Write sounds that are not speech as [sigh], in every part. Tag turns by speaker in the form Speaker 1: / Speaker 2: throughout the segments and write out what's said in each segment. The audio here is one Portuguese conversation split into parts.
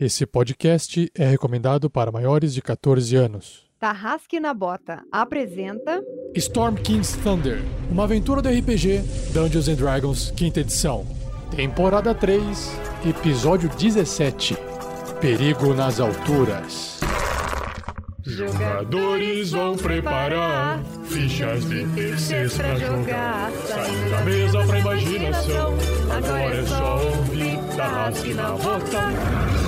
Speaker 1: Esse podcast é recomendado para maiores de 14 anos.
Speaker 2: Tarrasque na Bota apresenta
Speaker 1: Storm King's Thunder, uma aventura do RPG Dungeons and Dragons, quinta edição. Temporada 3, episódio 17. Perigo nas alturas.
Speaker 3: Jogadores vão preparar fichas difíceis pra jogar. Saindo da mesa pra imaginação. Agora é só ouvir Tarrasque na Bota.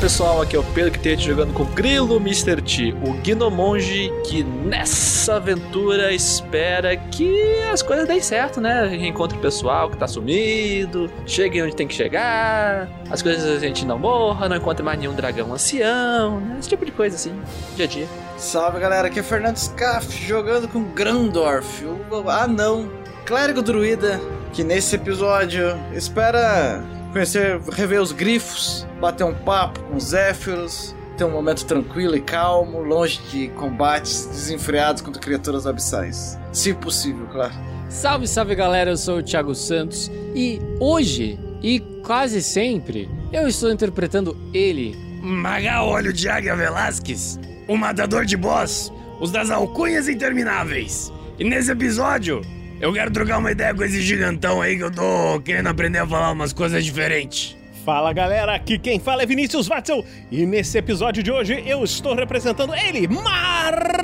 Speaker 4: Pessoal, aqui é o Pedro Quitete jogando com o Grilo Mr. T, o Gnomonge que nessa aventura espera que as coisas deem certo, né? Reencontre o pessoal que tá sumido, chegue onde tem que chegar, as coisas a gente não morra, não encontre mais nenhum dragão ancião, né? esse tipo de coisa assim, dia a dia.
Speaker 5: Salve galera, aqui é Fernando Scaff jogando com Grandorf, o anão, clérigo druida, que nesse episódio espera conhecer, rever os grifos, bater um papo com os Zéfiros, ter um momento tranquilo e calmo, longe de combates desenfreados contra criaturas abissais. Se possível, claro.
Speaker 6: Salve, salve galera, eu sou o Thiago Santos e hoje, e quase sempre, eu estou interpretando ele,
Speaker 7: Maga Olho de Águia Velasquez, o matador de boss, os das alcunhas intermináveis. E nesse episódio, eu quero trocar uma ideia com esse gigantão aí que eu tô querendo aprender a falar umas coisas diferentes.
Speaker 8: Fala galera, aqui quem fala é Vinícius Watzel e nesse episódio de hoje eu estou representando ele, Marvelous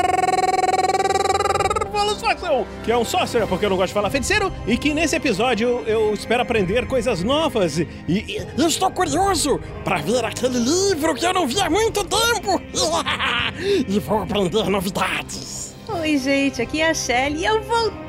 Speaker 8: Watzel, que é um sorcerer porque eu não gosto de falar feiticeiro e que nesse episódio eu espero aprender coisas novas e, e eu estou curioso para ver aquele livro que eu não vi há muito tempo [laughs] e vou aprender novidades.
Speaker 2: Oi, gente, aqui é a Shelly e eu voltei!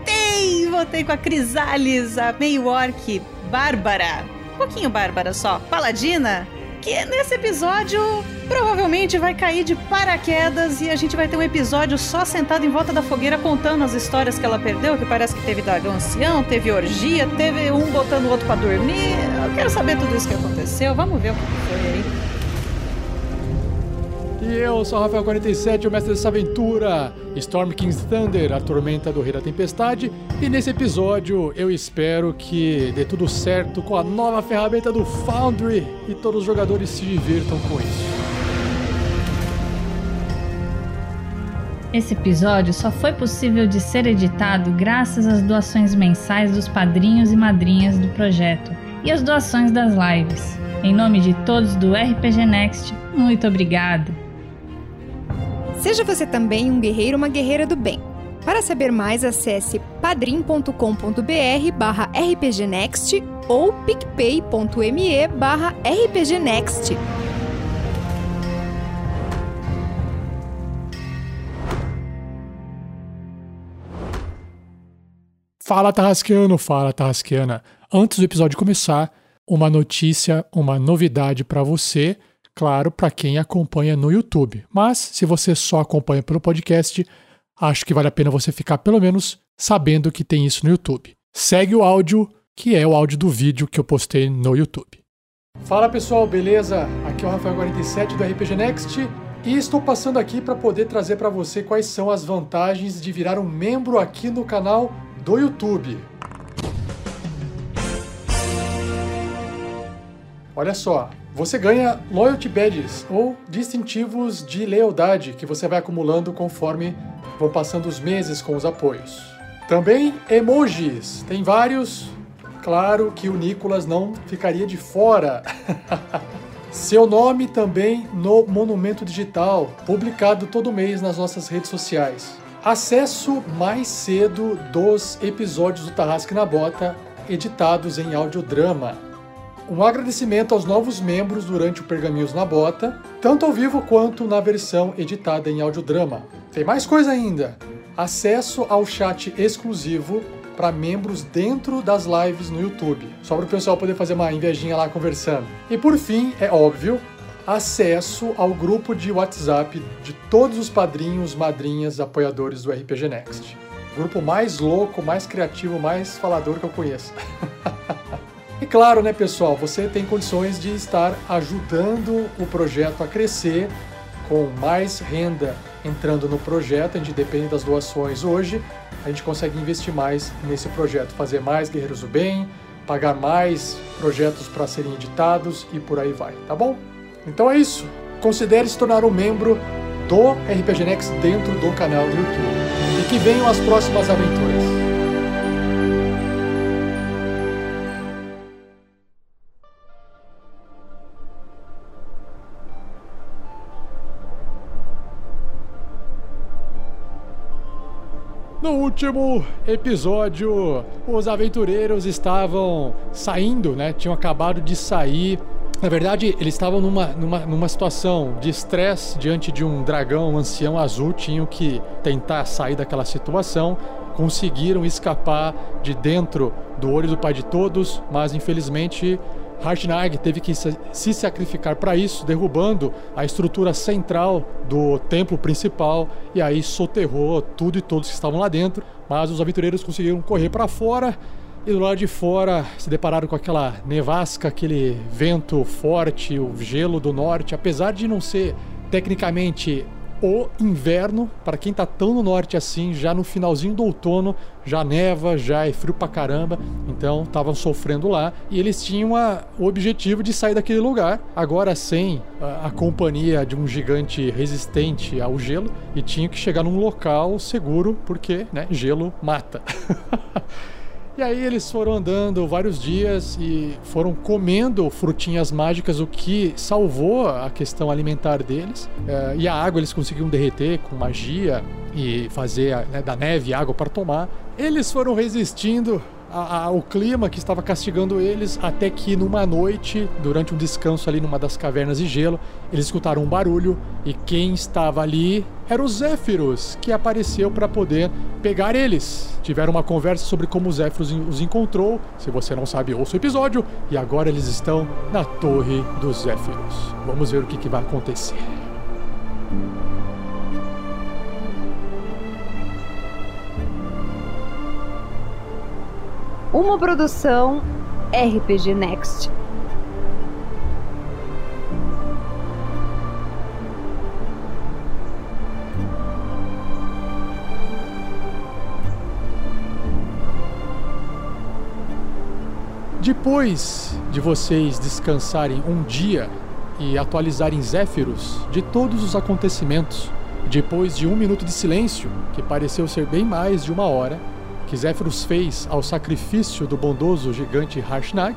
Speaker 2: Voltei com a Crisales, a meio orc Bárbara. Um pouquinho Bárbara só. Paladina, que nesse episódio provavelmente vai cair de paraquedas e a gente vai ter um episódio só sentado em volta da fogueira contando as histórias que ela perdeu, que parece que teve dragão ancião, teve orgia, teve um botando o outro pra dormir. Eu quero saber tudo isso que aconteceu. Vamos ver o que foi aí.
Speaker 1: E eu sou o Rafael47, o mestre dessa aventura, Storm King's Thunder, a tormenta do Rei da Tempestade. E nesse episódio eu espero que dê tudo certo com a nova ferramenta do Foundry e todos os jogadores se divirtam com isso.
Speaker 9: Esse episódio só foi possível de ser editado graças às doações mensais dos padrinhos e madrinhas do projeto e às doações das lives. Em nome de todos do RPG Next, muito obrigado!
Speaker 2: Seja você também um guerreiro ou uma guerreira do bem. Para saber mais, acesse padrim.com.br barra rpgnext ou picpay.me barra rpgnext.
Speaker 1: Fala Tarrasqueano, fala Tarrasqueana. Antes do episódio começar, uma notícia, uma novidade para você, claro, para quem acompanha no YouTube. Mas se você só acompanha pelo podcast, acho que vale a pena você ficar pelo menos sabendo que tem isso no YouTube. Segue o áudio, que é o áudio do vídeo que eu postei no YouTube. Fala pessoal, beleza? Aqui é o Rafael47 do RPG Next e estou passando aqui para poder trazer para você quais são as vantagens de virar um membro aqui no canal do YouTube. Olha só, você ganha Loyalty Badges ou distintivos de lealdade que você vai acumulando conforme vão passando os meses com os apoios. Também emojis, tem vários. Claro que o Nicolas não ficaria de fora. [laughs] Seu nome também no Monumento Digital, publicado todo mês nas nossas redes sociais. Acesso mais cedo dos episódios do Tarrasque na Bota, editados em audiodrama. Um agradecimento aos novos membros durante o Pergaminhos na Bota, tanto ao vivo quanto na versão editada em audiodrama. Tem mais coisa ainda! Acesso ao chat exclusivo para membros dentro das lives no YouTube, só para o pessoal poder fazer uma invejinha lá conversando. E por fim, é óbvio, acesso ao grupo de WhatsApp de todos os padrinhos, madrinhas, apoiadores do RPG Next. Grupo mais louco, mais criativo, mais falador que eu conheço. [laughs] e claro, né, pessoal, você tem condições de estar ajudando o projeto a crescer com mais renda entrando no projeto, a gente depende das doações hoje, a gente consegue investir mais nesse projeto, fazer mais Guerreiros do Bem, pagar mais projetos para serem editados e por aí vai, tá bom? Então é isso. Considere se tornar um membro do RPG Next dentro do canal do YouTube. E que venham as próximas aventuras. No último episódio, os aventureiros estavam saindo, né? Tinham acabado de sair na verdade, eles estavam numa, numa, numa situação de estresse diante de um dragão um ancião azul, tinham que tentar sair daquela situação. Conseguiram escapar de dentro do olho do pai de todos, mas infelizmente Harshnag teve que se sacrificar para isso, derrubando a estrutura central do templo principal e aí soterrou tudo e todos que estavam lá dentro. Mas os aventureiros conseguiram correr para fora e do lado de fora se depararam com aquela nevasca, aquele vento forte, o gelo do norte, apesar de não ser tecnicamente o inverno, para quem tá tão no norte assim, já no finalzinho do outono, já neva, já é frio pra caramba, então estavam sofrendo lá e eles tinham a, o objetivo de sair daquele lugar, agora sem a, a, companhia de um gigante resistente ao gelo e tinham que chegar num local seguro, porque, né, gelo mata. [laughs] E aí eles foram andando vários dias e foram comendo frutinhas mágicas, o que salvou a questão alimentar deles. É, e a água eles conseguiam derreter com magia e fazer né, da neve água para tomar. Eles foram resistindo ao clima que estava castigando eles, até que numa noite, durante um descanso ali numa das cavernas de gelo, eles escutaram um barulho e quem estava ali era o Zéfiros, que apareceu para poder pegar eles. Tiveram uma conversa sobre como o Zéfiros os encontrou. Se você não sabe, ouça o episódio. E agora eles estão na Torre dos Zéfiros. Vamos ver o que, que vai acontecer.
Speaker 10: Uma produção RPG Next.
Speaker 1: Depois de vocês descansarem um dia e atualizarem Zéfiros de todos os acontecimentos, depois de um minuto de silêncio, que pareceu ser bem mais de uma hora, que Zéfiros fez ao sacrifício do bondoso gigante Harshnag,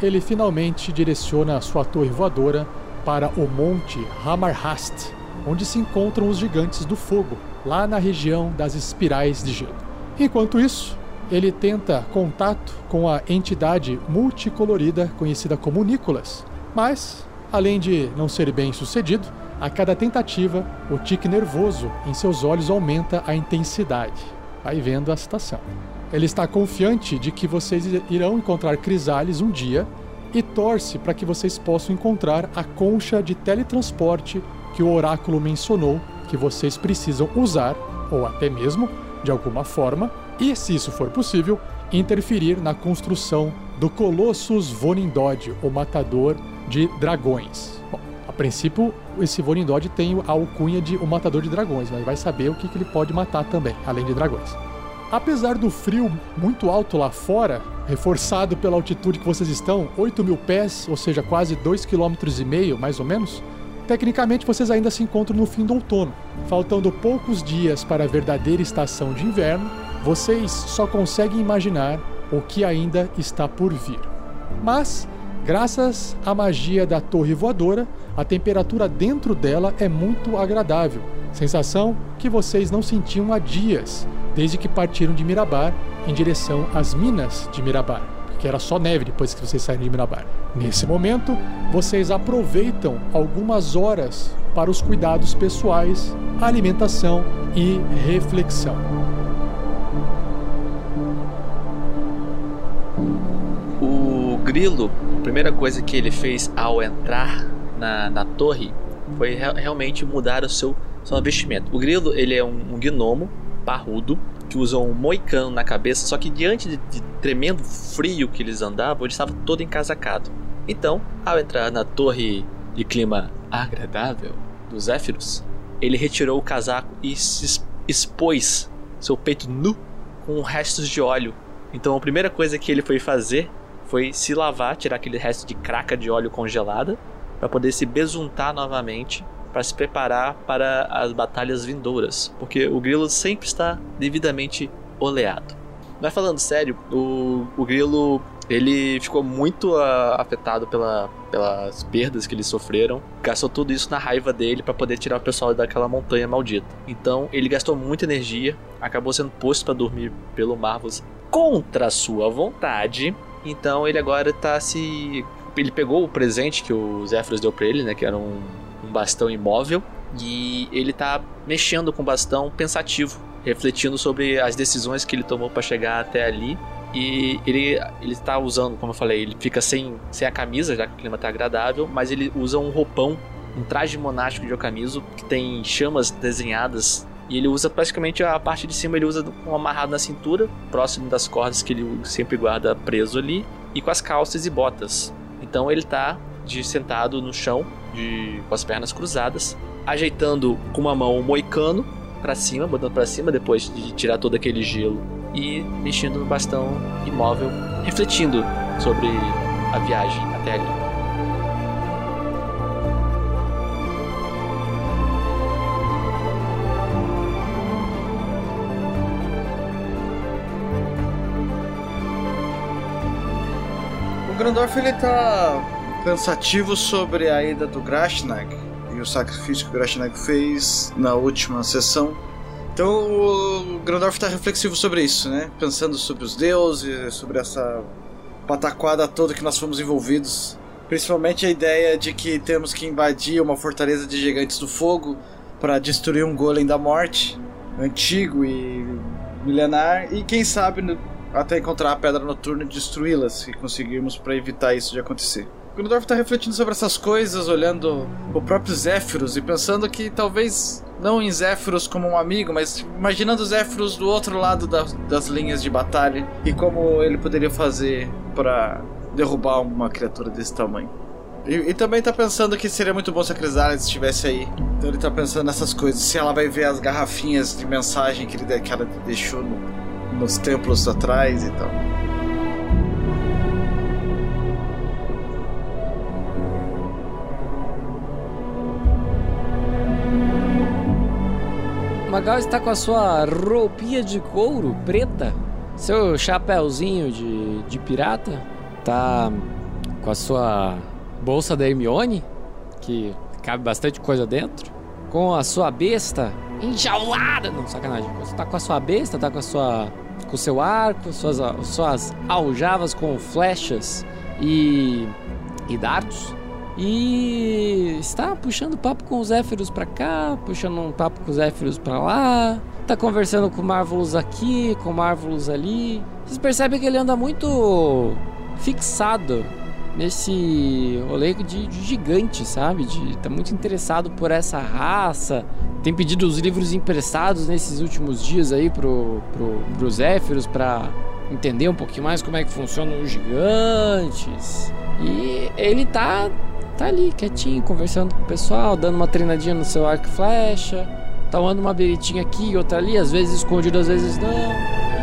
Speaker 1: ele finalmente direciona sua torre voadora para o monte Hamarhast, onde se encontram os gigantes do fogo, lá na região das espirais de gelo. Enquanto isso, ele tenta contato com a entidade multicolorida conhecida como Nicolas, mas, além de não ser bem sucedido, a cada tentativa, o tique nervoso em seus olhos aumenta a intensidade vai vendo a situação. Ele está confiante de que vocês irão encontrar Crisales um dia e torce para que vocês possam encontrar a concha de teletransporte que o oráculo mencionou que vocês precisam usar, ou até mesmo, de alguma forma, e, se isso for possível, interferir na construção do Colossus Vonindod, o matador de dragões. Bom, princípio, esse Vorindod tem a alcunha de o matador de dragões, mas vai saber o que, que ele pode matar também, além de dragões. Apesar do frio muito alto lá fora, reforçado pela altitude que vocês estão, 8 mil pés, ou seja, quase 2,5 km, mais ou menos, tecnicamente vocês ainda se encontram no fim do outono. Faltando poucos dias para a verdadeira estação de inverno, vocês só conseguem imaginar o que ainda está por vir. Mas Graças à magia da torre voadora, a temperatura dentro dela é muito agradável, sensação que vocês não sentiam há dias, desde que partiram de Mirabar em direção às minas de Mirabar, porque era só neve depois que vocês saíram de Mirabar. Nesse momento, vocês aproveitam algumas horas para os cuidados pessoais, alimentação e reflexão.
Speaker 4: Grilo, a primeira coisa que ele fez ao entrar na, na torre foi re realmente mudar o seu, seu vestimento. O Grilo, ele é um, um gnomo parrudo que usa um moicano na cabeça, só que diante de, de tremendo frio que eles andavam, ele estava todo encasacado. Então, ao entrar na torre de clima agradável dos Zéfiros, ele retirou o casaco e se expôs seu peito nu com restos de óleo. Então a primeira coisa que ele foi fazer foi se lavar, tirar aquele resto de craca de óleo congelada, para poder se besuntar novamente, para se preparar para as batalhas vindouras, porque o grilo sempre está devidamente oleado. Mas falando sério, o, o grilo ele ficou muito uh, afetado pela, pelas perdas que eles sofreram. Gastou tudo isso na raiva dele para poder tirar o pessoal daquela montanha maldita. Então ele gastou muita energia, acabou sendo posto para dormir pelo Marvels contra sua vontade. Então ele agora tá se. Ele pegou o presente que o Zephyros deu pra ele, né? Que era um, um bastão imóvel. E ele tá mexendo com o bastão pensativo, refletindo sobre as decisões que ele tomou para chegar até ali e ele, ele tá usando, como eu falei, ele fica sem, sem a camisa, já que o clima tá agradável, mas ele usa um roupão, um traje monástico de Okamizo, que tem chamas desenhadas. E ele usa praticamente a parte de cima, ele usa um amarrado na cintura, próximo das cordas que ele sempre guarda preso ali, e com as calças e botas. Então ele tá de sentado no chão, de, com as pernas cruzadas, ajeitando com uma mão o moicano para cima, botando para cima depois de tirar todo aquele gelo e mexendo no bastão imóvel, refletindo sobre a viagem até ali.
Speaker 5: Grandorf ele tá pensativo sobre a ida do Grashnag e o sacrifício que o Grashnag fez na última sessão então o Grandorf está reflexivo sobre isso, né? Pensando sobre os deuses, sobre essa pataquada toda que nós fomos envolvidos. Principalmente a ideia de que temos que invadir uma fortaleza de gigantes do fogo para destruir um golem da morte, antigo e milenar, e quem sabe até encontrar a pedra noturna e destruí-la, se conseguirmos para evitar isso de acontecer. Grandorf está refletindo sobre essas coisas, olhando o próprio Zéfiros e pensando que talvez não em Zéfiros como um amigo, mas imaginando Zéfiros do outro lado da, das linhas de batalha e como ele poderia fazer para derrubar uma criatura desse tamanho. E, e, também tá pensando que seria muito bom se a Crisálida estivesse aí. Então ele tá pensando nessas coisas. Se ela vai ver as garrafinhas de mensagem que, ele, que ela deixou no, nos templos atrás e tal.
Speaker 6: Magal está com a sua roupinha de couro preta, seu chapéuzinho de, de pirata, tá com a sua bolsa da Hermione, que cabe bastante coisa dentro, com a sua besta enjaulada, não, sacanagem, você tá com a sua besta, tá com a sua com o seu arco, suas, suas aljavas com flechas e, e dardos e está puxando papo com os Zéfiros pra cá, puxando um papo com os Zéfiros pra lá. Tá conversando com Marvelous aqui, com Marvelous ali. Vocês percebem que ele anda muito fixado nesse rolê de, de gigante, sabe? De, tá muito interessado por essa raça. Tem pedido os livros emprestados nesses últimos dias aí pro, pro, pros Zéfiros pra entender um pouquinho mais como é que funcionam os gigantes. E ele tá tá ali quietinho, conversando com o pessoal, dando uma treinadinha no seu arco e flecha, tomando uma beritinha aqui e outra ali, às vezes escondido, às vezes não.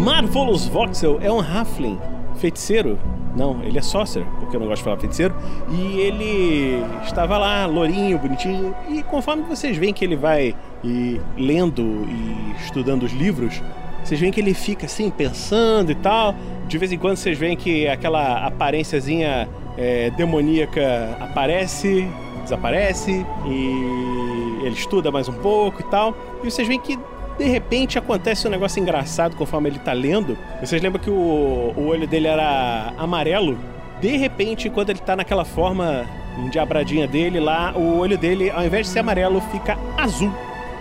Speaker 8: Marvelous Voxel é um Halfling, feiticeiro. Não, ele é sorcerer, porque eu não gosto de falar feiticeiro. E ele estava lá, lourinho, bonitinho. E conforme vocês veem que ele vai e lendo e estudando os livros, vocês veem que ele fica assim, pensando e tal. De vez em quando vocês veem que aquela aparênciazinha é, demoníaca aparece, desaparece, e ele estuda mais um pouco e tal. E vocês veem que de repente acontece um negócio engraçado conforme ele tá lendo. Vocês lembram que o, o olho dele era amarelo? De repente, quando ele tá naquela forma endiabradinha dele lá, o olho dele, ao invés de ser amarelo, fica azul.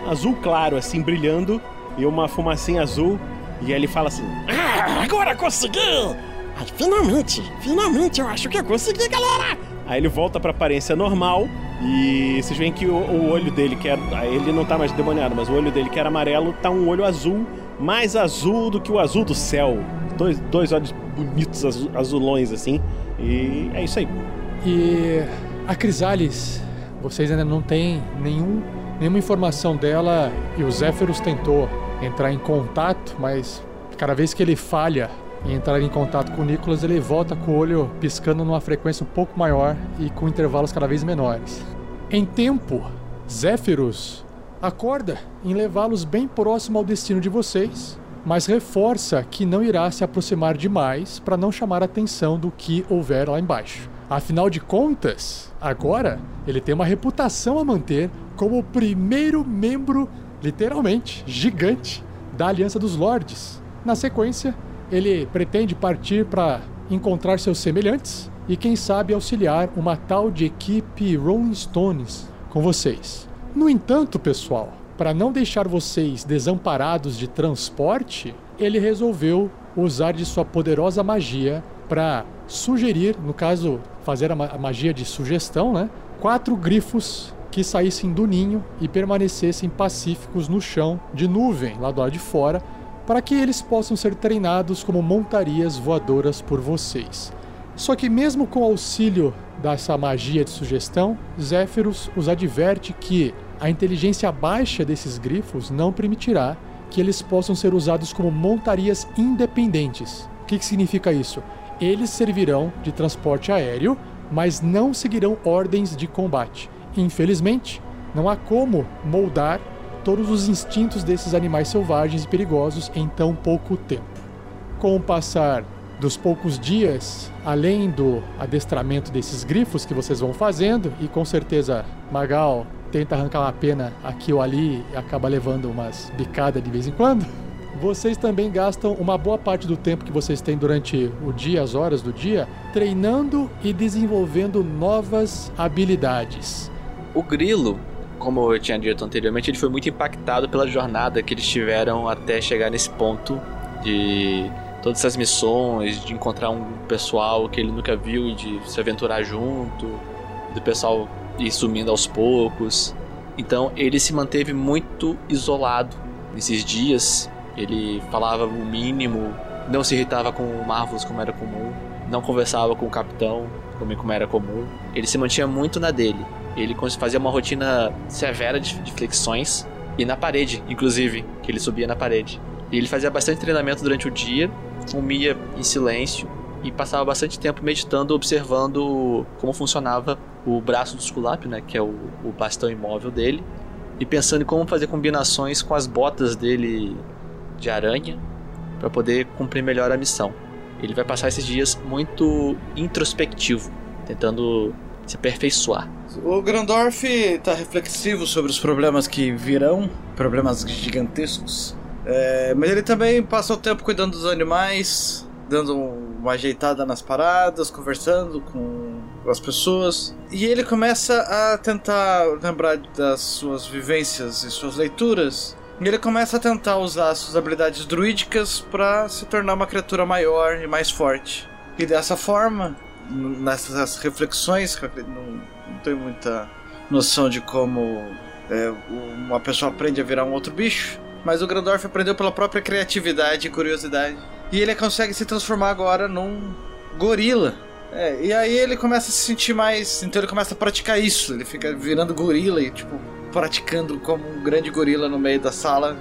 Speaker 8: Azul claro, assim, brilhando, e uma fumacinha azul. E ele fala assim:
Speaker 7: Ah, agora consegui! Ai, finalmente, finalmente eu acho que eu consegui, galera!
Speaker 8: Aí ele volta pra aparência normal e vocês veem que o, o olho dele, que era. Ele não tá mais demoniado, mas o olho dele, que era amarelo, tá um olho azul, mais azul do que o azul do céu. Dois, dois olhos bonitos, azu- azulões, assim. E é isso aí.
Speaker 1: E a Crisales, vocês ainda não têm nenhum, nenhuma informação dela e o Zéferos tentou entrar em contato, mas cada vez que ele falha em entrar em contato com o Nicholas, ele volta com o olho piscando numa frequência um pouco maior e com intervalos cada vez menores. Em tempo, Zéferos acorda em levá-los bem próximo ao destino de vocês, mas reforça que não irá se aproximar demais para não chamar a atenção do que houver lá embaixo. Afinal de contas, agora ele tem uma reputação a manter como o primeiro membro, literalmente, gigante da Aliança dos Lordes. Na sequência, ele pretende partir para encontrar seus semelhantes e, quem sabe, auxiliar uma tal de equipe Rolling Stones com vocês. No entanto, pessoal, para não deixar vocês desamparados de transporte, ele resolveu usar de sua poderosa magia para sugerir, no caso, fazer a, ma- a magia de sugestão, né? Quatro grifos que saíssem do ninho e permanecessem pacíficos no chão de nuvem lá do lado de fora, para que eles possam ser treinados como montarias voadoras por vocês. Só que mesmo com o auxílio dessa magia de sugestão, Zéferos os adverte que a inteligência baixa desses grifos não permitirá que eles possam ser usados como montarias independentes. O que, que significa isso? Eles servirão de transporte aéreo, mas não seguirão ordens de combate. Infelizmente, não há como moldar todos os instintos desses animais selvagens e perigosos em tão pouco tempo. Com o passar dos poucos dias, além do adestramento desses grifos que vocês vão fazendo, e com certeza Magal tenta arrancar uma pena aqui ou ali e acaba levando umas bicadas de vez em quando, vocês também gastam uma boa parte do tempo que vocês têm durante o dia, as horas do dia, treinando e desenvolvendo novas habilidades.
Speaker 4: O Grilo, como eu tinha dito anteriormente, ele foi muito impactado pela jornada que eles tiveram até chegar nesse ponto de todas essas missões, de encontrar um pessoal que ele nunca viu e de se aventurar junto, do pessoal ir sumindo aos poucos. Então ele se manteve muito isolado nesses dias. Ele falava o mínimo, não se irritava com o Marvelous como era comum, não conversava com o capitão também como era comum. Ele se mantinha muito na dele. Ele fazia uma rotina severa de, de flexões e na parede, inclusive, que ele subia na parede. E ele fazia bastante treinamento durante o dia, comia em silêncio e passava bastante tempo meditando, observando como funcionava o braço do Esculápio, né, que é o, o bastão imóvel dele, e pensando em como fazer combinações com as botas dele de aranha para poder cumprir melhor a missão. Ele vai passar esses dias muito introspectivo, tentando se aperfeiçoar.
Speaker 5: O Grandorf tá reflexivo sobre os problemas que virão, problemas gigantescos. É, mas ele também passa o tempo cuidando dos animais, dando uma ajeitada nas paradas, conversando com as pessoas. E ele começa a tentar lembrar das suas vivências e suas leituras. E ele começa a tentar usar suas habilidades druídicas para se tornar uma criatura maior e mais forte. E dessa forma, nessas reflexões, não, tenho muita noção de como é, uma pessoa aprende a virar um outro bicho, mas o Grandorf aprendeu pela própria criatividade e curiosidade. E ele consegue se transformar agora num gorila. É, e aí ele começa a se sentir mais. Então ele começa a praticar isso. Ele fica virando gorila e, tipo, praticando como um grande gorila no meio da sala.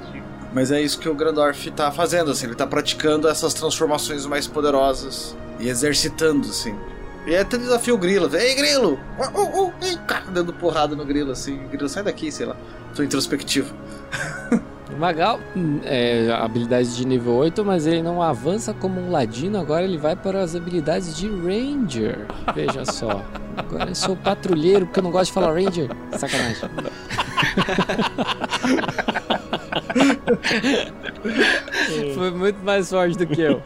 Speaker 5: Mas é isso que o Grandorf tá fazendo, assim. Ele tá praticando essas transformações mais poderosas e exercitando, assim. E até desafia o grilo. Ei, grilo! Uh, uh, uh, ei, cara, dando porrada no grilo, assim. Grilo, sai daqui, sei lá. Tô introspectivo.
Speaker 6: O [laughs] Magal hum, é habilidade de nível 8, mas ele não avança como um ladino, agora ele vai para as habilidades de Ranger. Veja só. Agora eu sou patrulheiro porque eu não gosto de falar Ranger. Sacanagem. [laughs] Foi muito mais forte do que eu.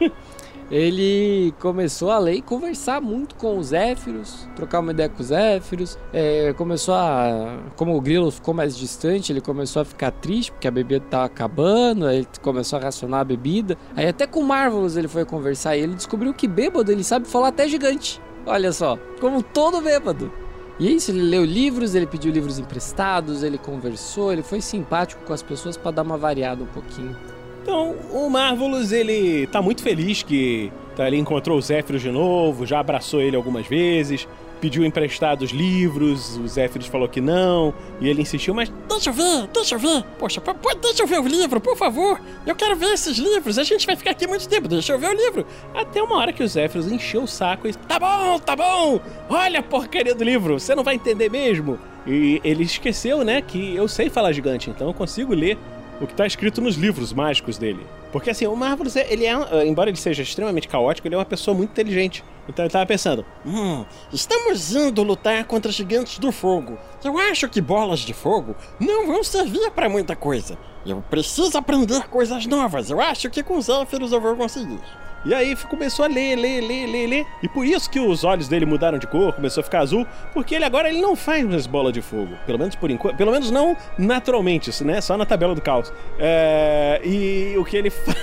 Speaker 6: Ele começou a ler e conversar muito com os Zéfiros, trocar uma ideia com os Zéfiros. É, começou a. Como o Grilo ficou mais distante, ele começou a ficar triste porque a bebida tava acabando, aí ele começou a racionar a bebida. Aí até com o Marvelous ele foi conversar e ele descobriu que bêbado ele sabe falar até gigante. Olha só, como todo bêbado. E é isso, ele leu livros, ele pediu livros emprestados, ele conversou, ele foi simpático com as pessoas para dar uma variada um pouquinho.
Speaker 8: Então, o Marvelous, ele tá muito feliz que tá, ele encontrou o Zéfiros de novo, já abraçou ele algumas vezes, pediu emprestados livros, o Zéfiros falou que não, e ele insistiu, mas
Speaker 7: Deixa eu ver, deixa eu ver. Poxa, p- p- deixa eu ver o livro, por favor. Eu quero ver esses livros. A gente vai ficar aqui muito tempo. Deixa eu ver o livro.
Speaker 8: até uma hora que o Zéfiros encheu o saco e tá bom, tá bom, olha a porcaria do livro, você não vai entender mesmo. E ele esqueceu, né, que eu sei falar gigante, então eu consigo ler o que tá escrito nos livros mágicos dele. Porque assim, o Marvelous, é- ele é, eh, embora ele seja extremamente caótico, ele é uma pessoa muito inteligente. Então ele tava pensando,
Speaker 7: Hum, estamos indo lutar contra gigantes do fogo. Eu acho que bolas de fogo não vão servir pra muita coisa. Eu preciso aprender coisas novas. Eu acho que com Zéfiros eu vou conseguir.
Speaker 8: E aí começou a ler, ler, ler, ler, ler. E por isso que os olhos dele mudaram de cor, começou a ficar azul, porque ele agora ele não faz mais bola de fogo. Pelo menos por enquanto. Pelo menos não naturalmente, né? Só na tabela do caos. É, e o que ele [laughs] fa...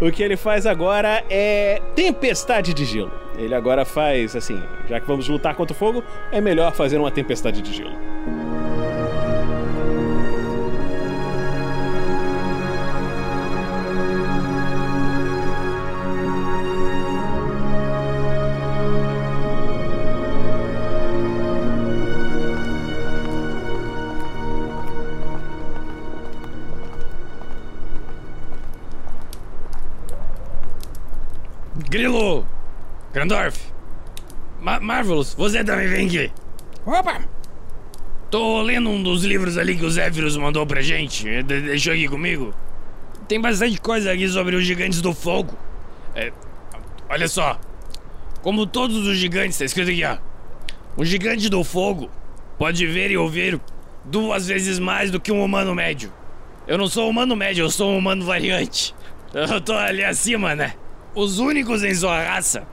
Speaker 8: o que ele faz agora é tempestade de gelo. Ele agora faz assim, já que vamos lutar contra o fogo, é melhor fazer uma tempestade de gelo.
Speaker 7: Grandorf! Ma Marvelous, você também vem aqui. Opa! Tô lendo um dos livros ali que o Zéfiros mandou pra gente. eh, de- Deixou aqui comigo. Tem bastante coisa aqui sobre os gigantes do fogo. É, olha só. Como todos os gigantes, tá escrito aqui, ó. Um gigante do fogo pode ver e ouvir duas vezes mais do que um humano médio. Eu não sou humano médio, eu sou um humano variante. [laughs] Eu tô ali acima, né? Os únicos em sua raça.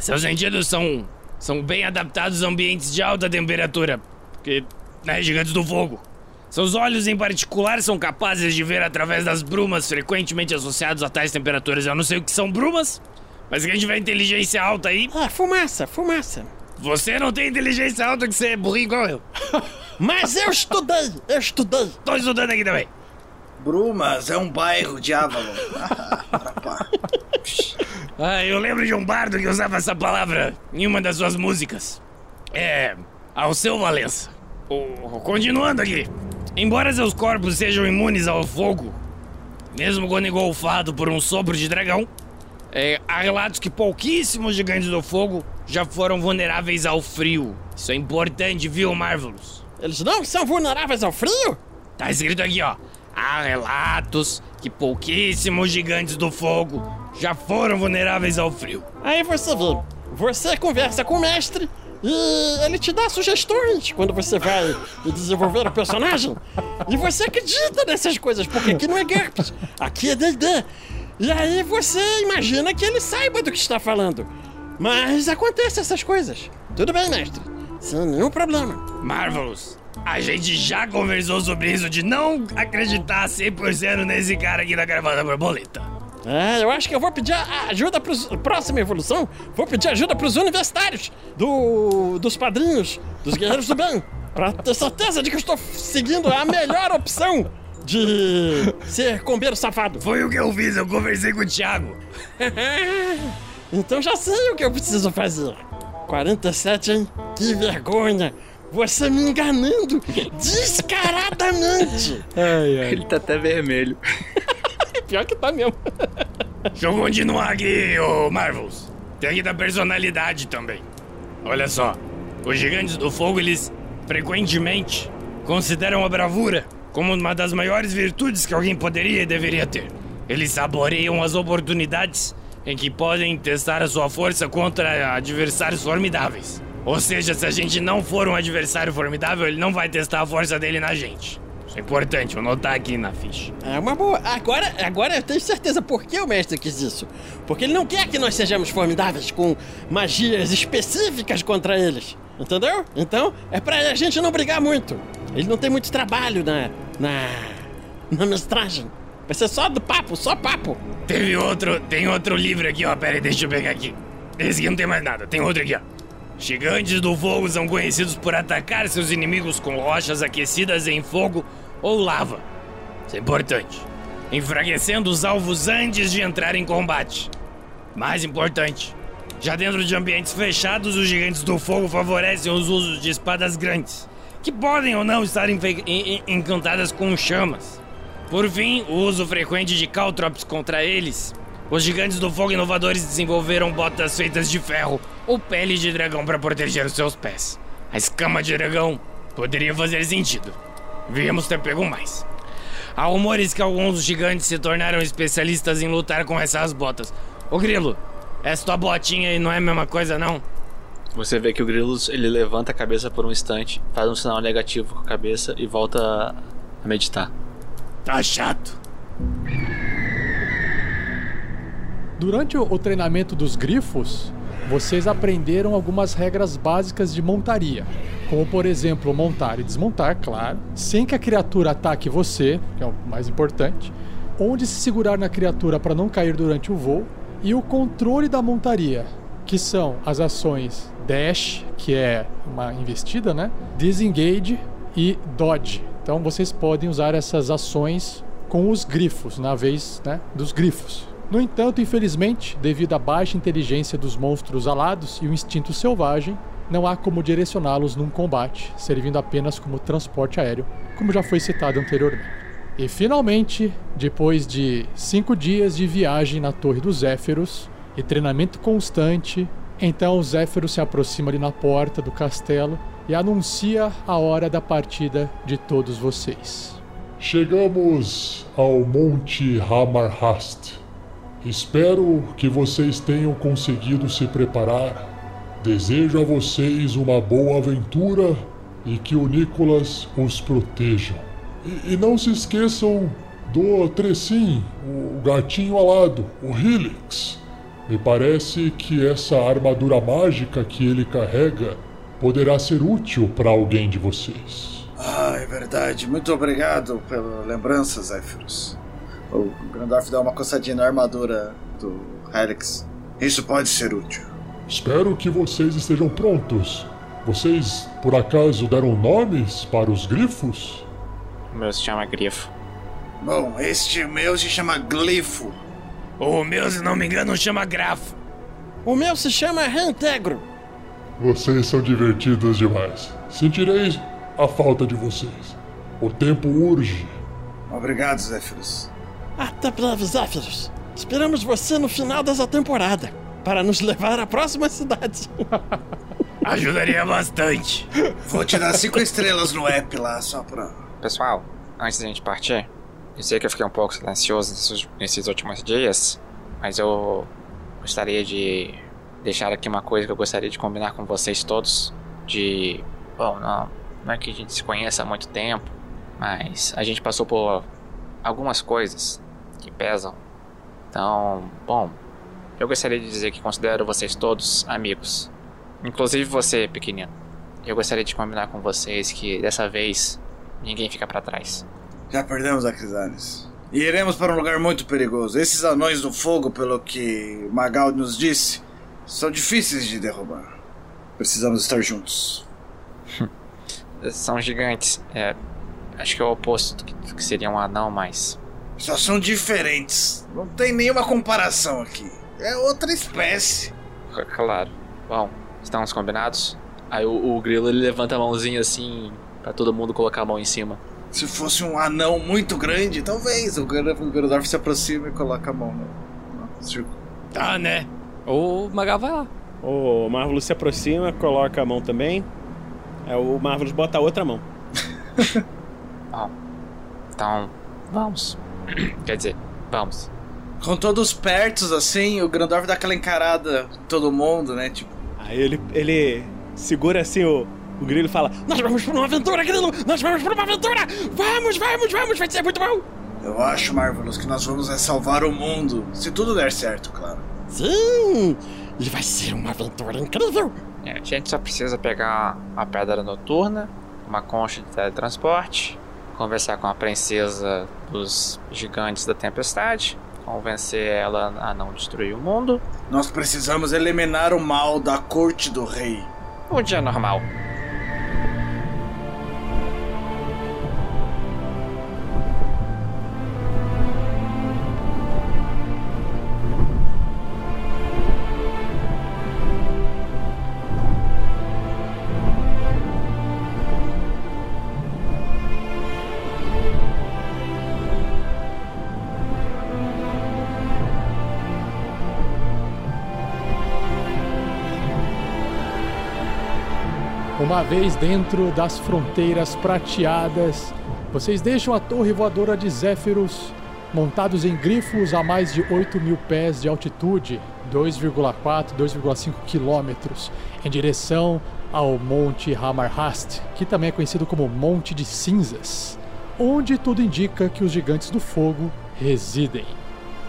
Speaker 7: Seus sentidos são. são bem adaptados a ambientes de alta temperatura. Porque. né, gigantes do fogo. Seus olhos em particular são capazes de ver através das brumas frequentemente associados a tais temperaturas. Eu não sei o que são brumas, mas quem tiver inteligência alta aí. Ah, fumaça, fumaça. Você não tem inteligência alta que você é burrinho igual eu. [laughs] Mas eu estudei, eu estudei. Tô estudando aqui também.
Speaker 5: Brumas é um bairro de Avalon. [laughs] Ah. [laughs]
Speaker 7: Ah, eu lembro de um bardo que usava essa palavra em uma das suas músicas. É. Alceu Valença. O- continuando aqui. Embora seus corpos sejam imunes ao fogo, mesmo quando engolfado por um sopro de dragão, é, há relatos que pouquíssimos gigantes do fogo já foram vulneráveis ao frio. Isso é importante, viu, Marvelous?
Speaker 11: Eles não são vulneráveis ao frio?
Speaker 7: Tá escrito aqui, ó. Há relatos que pouquíssimos gigantes do fogo já foram vulneráveis ao frio.
Speaker 11: Aí você vê, você conversa com o mestre e ele te dá sugestões quando você vai [laughs] desenvolver o personagem. E você acredita nessas coisas, porque aqui não é GURPS, aqui é D&D. E aí você imagina que ele saiba do que está falando. Mas acontecem essas coisas. Tudo bem, mestre. Sem nenhum problema.
Speaker 7: Marvelous, a gente já conversou sobre isso de não acreditar 100% nesse cara aqui da gravata borboleta.
Speaker 11: É, eu acho que eu vou pedir a- ajuda para próxima evolução. Vou pedir ajuda pros universitários, do, dos padrinhos, dos guerreiros do bem, pra ter certeza de que eu estou seguindo a melhor opção de ser combeiro safado.
Speaker 7: Foi o que eu fiz, eu conversei com o Thiago. [laughs]
Speaker 11: então já sei o que eu preciso fazer. 47, hein? Que vergonha! Você me enganando descaradamente! [laughs]
Speaker 4: Ele tá até vermelho. [laughs]
Speaker 11: Pior que tá mesmo. [laughs]
Speaker 7: Deixa eu continuar aqui, ô Marvels. Tem aqui da personalidade também. Olha só, os gigantes do fogo, eles frequentemente consideram a bravura como uma das maiores virtudes que alguém poderia e deveria ter. Eles saboreiam as oportunidades em que podem testar a sua força contra adversários formidáveis. Ou seja, se a gente não for um adversário formidável, ele não vai testar a força dele na gente. Isso é importante, vou anotar aqui na ficha.
Speaker 11: É uma boa. Agora, agora eu tenho certeza por que o mestre quis isso. Porque ele não quer que nós sejamos formidáveis com magias específicas contra eles. Entendeu? Então, é pra a gente não brigar muito. Ele não tem muito trabalho na. na. na mestragem. Vai ser só do papo, só papo.
Speaker 7: Teve outro, tem outro livro aqui, ó. Pera aí, deixa eu pegar aqui. Esse aqui não tem mais nada, tem outro aqui, ó. Gigantes do fogo são conhecidos por atacar seus inimigos com rochas aquecidas em fogo ou lava. Isso é importante. Enfraquecendo os alvos antes de entrar em combate. Mais importante, já dentro de ambientes fechados, os gigantes do fogo favorecem os usos de espadas grandes, que podem ou não estar encantadas com chamas. Por fim, o uso frequente de caltrops contra eles. Os gigantes do fogo inovadores desenvolveram botas feitas de ferro ou pele de dragão para proteger os seus pés. A escama de dragão poderia fazer sentido. Devíamos ter pego mais. Há rumores que alguns gigantes se tornaram especialistas em lutar com essas botas. Ô Grilo, essa tua botinha aí não é a mesma coisa, não?
Speaker 12: Você vê que o Grilos ele levanta a cabeça por um instante, faz um sinal negativo com a cabeça e volta a meditar.
Speaker 7: Tá chato.
Speaker 1: Durante o treinamento dos grifos, vocês aprenderam algumas regras básicas de montaria, como por exemplo montar e desmontar, claro, sem que a criatura ataque você, que é o mais importante, onde se segurar na criatura para não cair durante o voo, e o controle da montaria, que são as ações dash, que é uma investida, né? Disengage e dodge. Então vocês podem usar essas ações com os grifos, na vez né, dos grifos. No entanto, infelizmente, devido à baixa inteligência dos monstros alados e o instinto selvagem, não há como direcioná-los num combate, servindo apenas como transporte aéreo, como já foi citado anteriormente. E finalmente, depois de cinco dias de viagem na Torre dos Zéfiros e treinamento constante, então o Zéfiro se aproxima ali na porta do castelo e anuncia a hora da partida de todos vocês.
Speaker 13: Chegamos ao Monte Hamarhast. Espero que vocês tenham conseguido se preparar. Desejo a vocês uma boa aventura e que o Nicolas os proteja. E, e não se esqueçam do Trecin, o gatinho alado, o Helix. Me parece que essa armadura mágica que ele carrega poderá ser útil para alguém de vocês.
Speaker 5: Ah, é verdade. Muito obrigado pela lembrança, Zéfiros. O Grandorf dá uma coçadinha na armadura do Helix. Isso pode ser útil.
Speaker 13: Espero que vocês estejam prontos. Vocês, por acaso, deram nomes para os grifos?
Speaker 4: O meu se chama Grifo.
Speaker 5: Bom, este meu se chama Glifo.
Speaker 7: O meu, se não me engano, chama Grafo.
Speaker 11: O meu se chama Reintegro.
Speaker 13: Vocês são divertidos demais. Sentirei a falta de vocês. O tempo urge.
Speaker 5: Obrigado, Zéfiros.
Speaker 11: Até breve, Zéfiros. Esperamos você no final dessa temporada para nos levar à próxima cidade. [laughs]
Speaker 7: Ajudaria bastante.
Speaker 5: Vou te dar cinco estrelas no app lá, só pra.
Speaker 4: Pessoal, antes da gente partir, eu sei que eu fiquei um pouco silencioso nesses, nesses últimos dias, mas eu gostaria de deixar aqui uma coisa que eu gostaria de combinar com vocês todos. De. Bom, não, não é que a gente se conheça há muito tempo, mas a gente passou por algumas coisas que pesam. Então, bom, eu gostaria de dizer que considero vocês todos amigos. Inclusive você, pequenino. Eu gostaria de combinar com vocês que dessa vez ninguém fica pra trás.
Speaker 5: Já perdemos a Crisales. E iremos para um lugar muito perigoso. Esses anões do fogo, pelo que Magal nos disse, são difíceis de derrubar. Precisamos estar juntos. [laughs]
Speaker 4: São gigantes. É, acho que é o oposto do que seria um anão, mas.
Speaker 5: Só são diferentes. Não tem nenhuma comparação aqui. É outra espécie.
Speaker 4: Claro. Bom, estamos combinados?
Speaker 12: Aí o, o grilo ele levanta a mãozinha assim pra todo mundo colocar a mão em cima.
Speaker 5: Se fosse um anão muito grande, talvez o Gandalf se aproxima e coloca a mão no, no círculo.
Speaker 7: Tá, né?
Speaker 6: O Magal vai lá.
Speaker 8: O Marvelous se aproxima, coloca a mão também. É, o Marvelous bota a outra mão. [laughs]
Speaker 4: Bom, então vamos. [clears throat] Quer dizer, vamos.
Speaker 5: Com todos pertos, assim, o Grandorf dá aquela encarada em todo mundo, né? Tipo,
Speaker 8: Aí ele, ele segura assim o, O Grilo fala: Nós vamos pra uma aventura, Grilo! Nós vamos pra uma aventura! Vamos, vamos, vamos! Vai ser muito bom!
Speaker 5: Eu acho, Marvelous, que nós vamos é salvar o mundo. Se tudo der certo, claro.
Speaker 11: Sim! E vai ser uma aventura incrível!
Speaker 14: É, a gente só precisa pegar uma pedra noturna, uma concha de teletransporte, conversar com a princesa dos gigantes da tempestade, convencer ela a não destruir o mundo.
Speaker 5: Nós precisamos eliminar o mal da corte do rei.
Speaker 14: Um dia normal.
Speaker 1: Uma vez dentro das fronteiras prateadas, vocês deixam a torre voadora de Zéfiros, montados em grifos a mais de 8 mil pés de altitude, 2,4, 2,5 quilômetros, em direção ao Monte Hamarhast, que também é conhecido como Monte de Cinzas, onde tudo indica que os gigantes do fogo residem.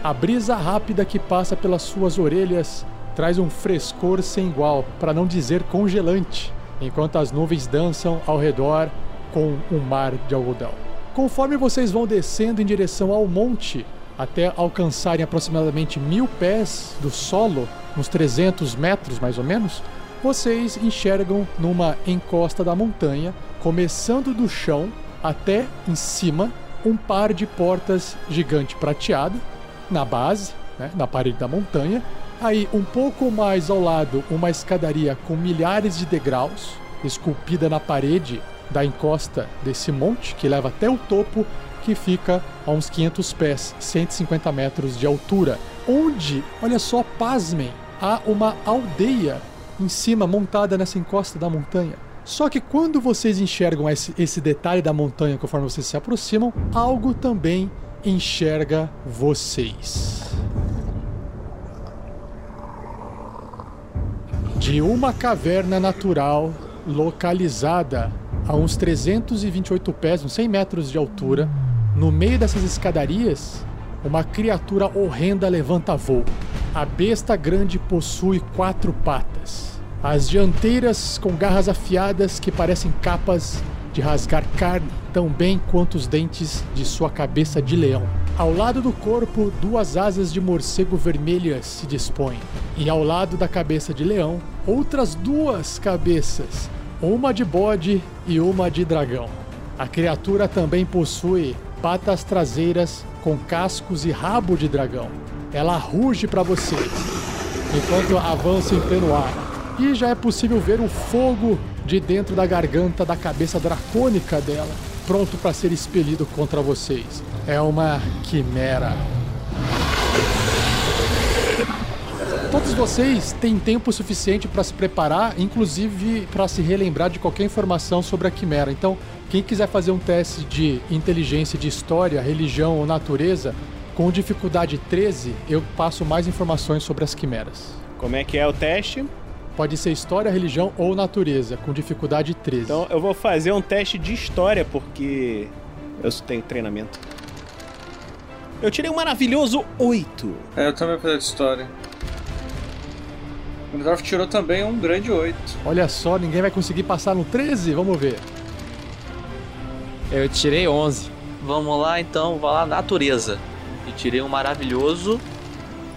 Speaker 1: A brisa rápida que passa pelas suas orelhas traz um frescor sem igual, para não dizer congelante enquanto as nuvens dançam ao redor com um mar de algodão. Conforme vocês vão descendo em direção ao monte, até alcançarem aproximadamente mil pés do solo, uns 300 metros mais ou menos, vocês enxergam numa encosta da montanha, começando do chão até em cima, um par de portas gigante prateada na base, né, na parede da montanha, Aí, um pouco mais ao lado, uma escadaria com milhares de degraus, esculpida na parede da encosta desse monte, que leva até o topo, que fica a uns 500 pés, 150 metros de altura. Onde, olha só, pasmem, há uma aldeia em cima, montada nessa encosta da montanha. Só que quando vocês enxergam esse, esse detalhe da montanha conforme vocês se aproximam, algo também enxerga vocês. De uma caverna natural localizada a uns 328 pés, uns 100 metros de altura, no meio dessas escadarias, uma criatura horrenda levanta voo. A besta grande possui quatro patas. As dianteiras com garras afiadas que parecem capas de rasgar carne, tão bem quanto os dentes de sua cabeça de leão. Ao lado do corpo, duas asas de morcego vermelhas se dispõem, e ao lado da cabeça de leão, outras duas cabeças, uma de bode e uma de dragão. A criatura também possui patas traseiras com cascos e rabo de dragão. Ela ruge para vocês enquanto avança em pleno ar. E já é possível ver o fogo de dentro da garganta da cabeça dracônica dela, pronto para ser expelido contra vocês. É uma quimera. Todos vocês têm tempo suficiente para se preparar, inclusive para se relembrar de qualquer informação sobre a quimera. Então, quem quiser fazer um teste de inteligência de história, religião ou natureza, com dificuldade 13, eu passo mais informações sobre as quimeras.
Speaker 8: Como é que é o teste?
Speaker 1: Pode ser história, religião ou natureza, com dificuldade 13.
Speaker 8: Então eu vou fazer um teste de história, porque eu tenho treinamento. Eu tirei um maravilhoso 8.
Speaker 5: É, eu também vou fazer de história. O Gandalf tirou também um grande 8.
Speaker 1: Olha só, ninguém vai conseguir passar no 13? Vamos ver.
Speaker 6: Eu tirei 11.
Speaker 4: Vamos lá então, vai lá, natureza. E tirei um maravilhoso.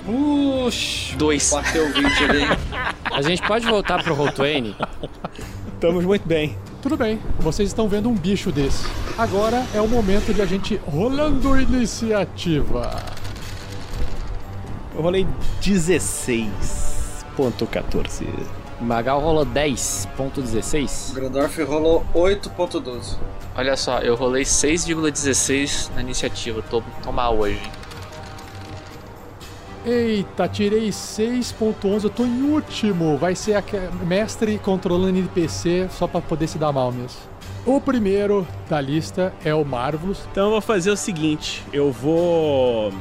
Speaker 5: Uxi,
Speaker 4: Dois.
Speaker 5: bateu o 20 ali.
Speaker 6: A gente pode voltar pro Roll20?
Speaker 8: Estamos muito bem.
Speaker 1: Tudo bem, vocês estão vendo um bicho desse. Agora é o momento de a gente rolando iniciativa.
Speaker 8: Eu rolei 16.14.
Speaker 6: Magal rolou
Speaker 5: O
Speaker 6: 10.16.
Speaker 5: Grandorf rolou 8.12.
Speaker 4: Olha só, eu rolei 6,16 na iniciativa. Tô, tô mal hoje.
Speaker 1: Eita, tirei 6.11, eu tô em último. Vai ser a mestre controlando NPC só pra poder se dar mal mesmo. O primeiro da lista é o Marvelous.
Speaker 8: Então eu vou fazer o seguinte: eu vou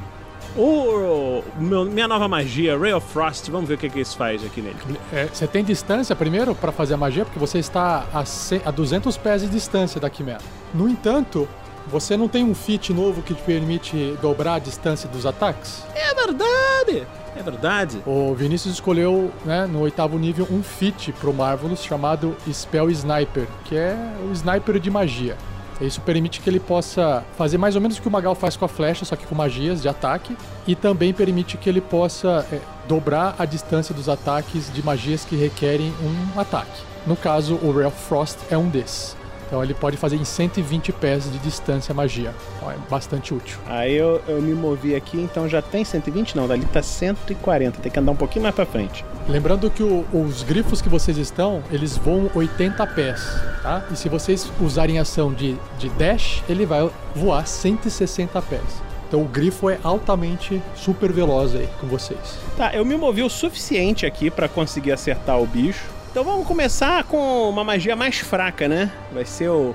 Speaker 8: O, meu- minha nova magia, Ray of Frost, vamos ver o que, que isso faz aqui nele.
Speaker 1: É, você tem distância primeiro para fazer a magia, porque você está a, a 200 pés de distância da quimera. No entanto, você não tem um feat novo que te permite dobrar a distância dos ataques?
Speaker 8: É verdade! É verdade.
Speaker 1: O Vinícius escolheu, né, no oitavo nível, um feat pro Marvelous chamado Spell Sniper, que é o sniper de magia. Isso permite que ele possa fazer mais ou menos o que o Magal faz com a flecha, só que com magias de ataque. E também permite que ele possa é, dobrar a distância dos ataques de magias que requerem um ataque. No caso, o Ralph Frost é um desses. Então ele pode fazer em 120 pés de distância a magia. Então é bastante útil.
Speaker 8: Aí eu, eu me movi aqui, então já tem 120? Não, dali tá 140. Tem que andar um pouquinho mais pra frente.
Speaker 1: Lembrando que o- os grifos que vocês estão, eles voam 80 pés, tá? E se vocês usarem ação de, de dash, ele vai voar 160 pés. Então o grifo é altamente super veloz aí com vocês.
Speaker 8: Tá, eu me movi o suficiente aqui pra conseguir acertar o bicho. Então vamos começar com uma magia mais fraca, né? Vai ser o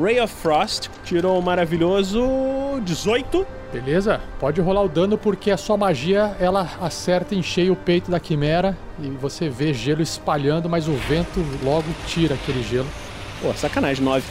Speaker 8: Ray of Frost. Tirou o maravilhoso 18.
Speaker 1: Beleza? Pode rolar o dano porque a sua magia ela acerta em cheio o peito da quimera e você vê gelo espalhando, mas o vento logo tira aquele gelo.
Speaker 8: Pô, sacanagem, 9.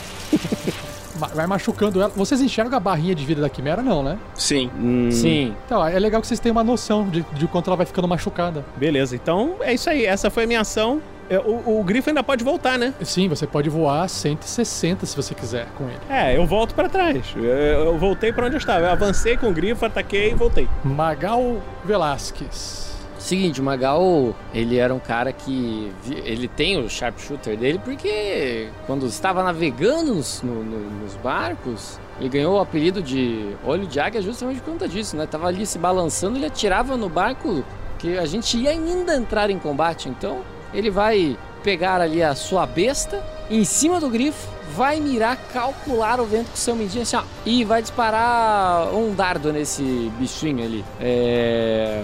Speaker 1: Ma- Vai machucando ela. Vocês enxergam a barrinha de vida da quimera, não, né?
Speaker 4: Sim.
Speaker 6: Sim.
Speaker 1: Então, é legal que vocês tenham uma noção de, de quanto ela vai ficando machucada.
Speaker 8: Beleza, então é isso aí. Essa foi a minha ação. É, O, o grifo ainda pode voltar, né?
Speaker 1: Sim, você pode voar 160 se você quiser com ele.
Speaker 8: É, eu volto pra trás. Eu, eu voltei pra onde eu estava. Eu avancei com o grifo, ataquei e voltei.
Speaker 1: Magal Velasquez.
Speaker 6: Seguinte, o Magal, ele era um cara que. Ele tem o sharpshooter dele porque quando estava navegando nos, no- no- nos barcos, ele ganhou o apelido de Olho de Águia justamente por conta disso, né? Tava ali se balançando, ele atirava no barco que a gente ia ainda entrar em combate. Então, ele vai pegar ali a sua besta em cima do grifo, vai mirar, calcular o vento com seu mindinho assim, ó, e vai disparar um dardo nesse bichinho ali. É.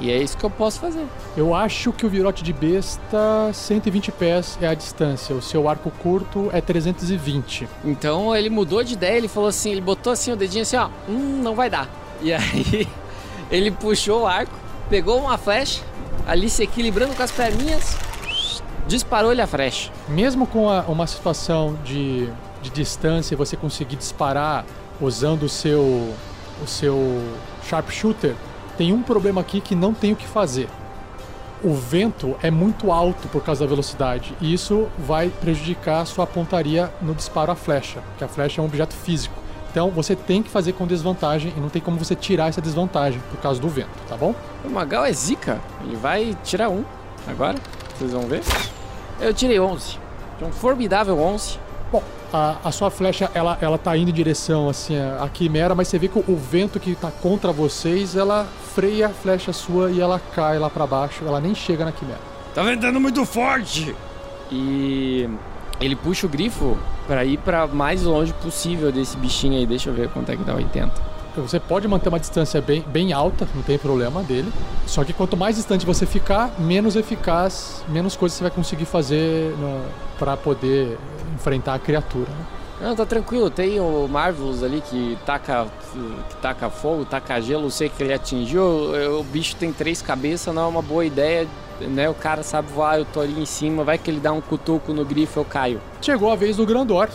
Speaker 6: E é isso que eu posso fazer.
Speaker 1: Eu acho que o virote de besta, 120 pés é a distância. O seu arco curto é 320.
Speaker 6: Então ele mudou de ideia, ele falou assim, ele botou assim o dedinho assim, ó, hum, não vai dar. E aí [laughs] ele puxou o arco, pegou uma flecha, ali se equilibrando com as perninhas, disparou-lhe a flecha.
Speaker 1: Mesmo com a- uma situação de, de distância você conseguir disparar usando o seu, o seu sharpshooter, tem um problema aqui que não tem o que fazer. O vento é muito alto por causa da velocidade e isso vai prejudicar sua pontaria no disparo à flecha, que a flecha é um objeto físico. Então você tem que fazer com desvantagem e não tem como você tirar essa desvantagem por causa do vento, tá bom?
Speaker 6: O Magal é zica, ele vai tirar um agora, vocês vão ver. Eu tirei 11, um formidável 11.
Speaker 1: Bom, a, a sua flecha, ela, ela tá indo em direção, assim, a, a quimera, mas você vê que o, o vento que tá contra vocês, ela freia a flecha sua e ela cai lá pra baixo, ela nem chega na quimera.
Speaker 7: Tá ventando muito forte.
Speaker 6: E ele puxa o grifo pra ir pra mais longe possível desse bichinho aí. Deixa eu ver quanto é que dá 80.
Speaker 1: Então, Você pode manter uma distância bem, bem alta, não tem problema dele. Só que quanto mais distante você ficar, menos eficaz, menos coisa você vai conseguir fazer para poder enfrentar a criatura. né?
Speaker 6: Não, tá tranquilo. Tem o Marvelous ali que taca, que taca fogo, taca gelo. Sei que ele atingiu. O bicho tem três cabeças, não é uma boa ideia. Né? O cara sabe voar, eu tô ali em cima. Vai que ele dá um cutuco no grifo, eu caio.
Speaker 1: Chegou a vez do Grandorf.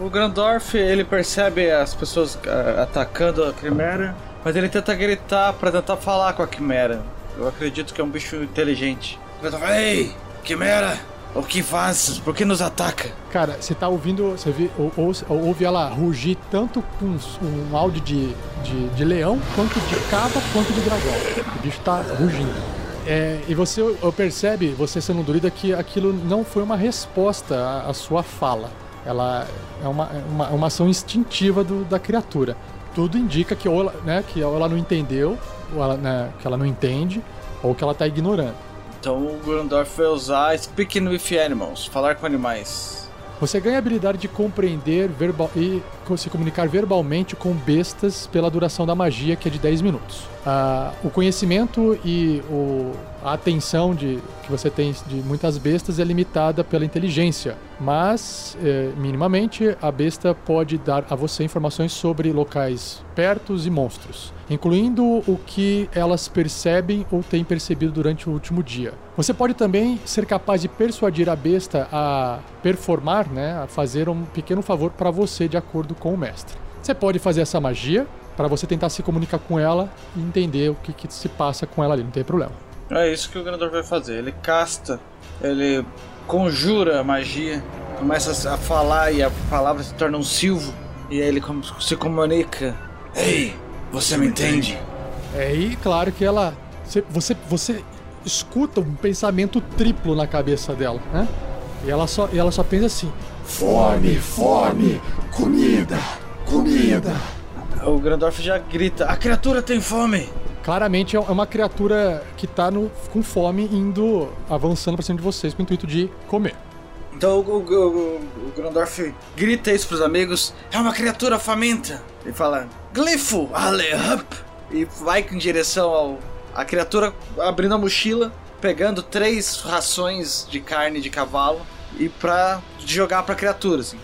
Speaker 5: O Grandorf, ele percebe as pessoas ah, atacando a Quimera, mas ele tenta gritar pra tentar falar com a Quimera. Eu acredito que é um bicho inteligente. Ele falar, Ei, Quimera, o que fazes? Por que nos ataca?
Speaker 1: Cara, você tá ouvindo, você vê, ou, ou- ou- ouve ela rugir tanto com uns- um áudio de, de, de leão, quanto de cabra, quanto de dragão. O bicho tá rugindo. É, e você percebe, você sendo druida, que aquilo não foi uma resposta à, à sua fala. Ela é uma, é uma, uma ação instintiva do- da criatura. Tudo indica que ou ela, né, que ou ela não entendeu, ou ela, né, que ela não entende, ou que ela tá ignorando.
Speaker 5: Então o Grandorf vai usar Speaking with Animals, falar com animais.
Speaker 1: Você ganha a habilidade de compreender verbal e se comunicar verbalmente com bestas pela duração da magia, que é de 10 minutos. Ah, o conhecimento e o- a atenção de, que você tem de muitas bestas é limitada pela inteligência, mas eh, minimamente a besta pode dar a você informações sobre locais pertos e monstros, incluindo o que elas percebem ou têm percebido durante o último dia. Você pode também ser capaz de persuadir a besta a performar, né, a fazer um pequeno favor para você de acordo com o mestre. Você pode fazer essa magia para você tentar se comunicar com ela e entender o que, que se passa com ela ali, não tem problema.
Speaker 5: É isso que o Grandor vai fazer. Ele casta, ele conjura a magia, começa a falar e a palavra se torna um silvo. E aí ele se comunica. Ei, você me entende?
Speaker 1: É, e claro que ela. Você, você, você escuta um pensamento triplo na cabeça dela, né? E ela só, e ela só pensa assim:
Speaker 15: Fome, fome, comida, comida.
Speaker 5: O Grandorf já grita: A criatura tem fome!
Speaker 1: Claramente é uma criatura que tá no, com fome indo, avançando pra cima de vocês com o intuito de comer.
Speaker 5: Então o, o, o, o Grandorf grita isso pros amigos: É uma criatura faminta! Ele fala: Glifo, ale up! E vai em direção ao. A criatura abrindo a mochila, pegando três rações de carne de cavalo e pra jogar pra criatura, assim.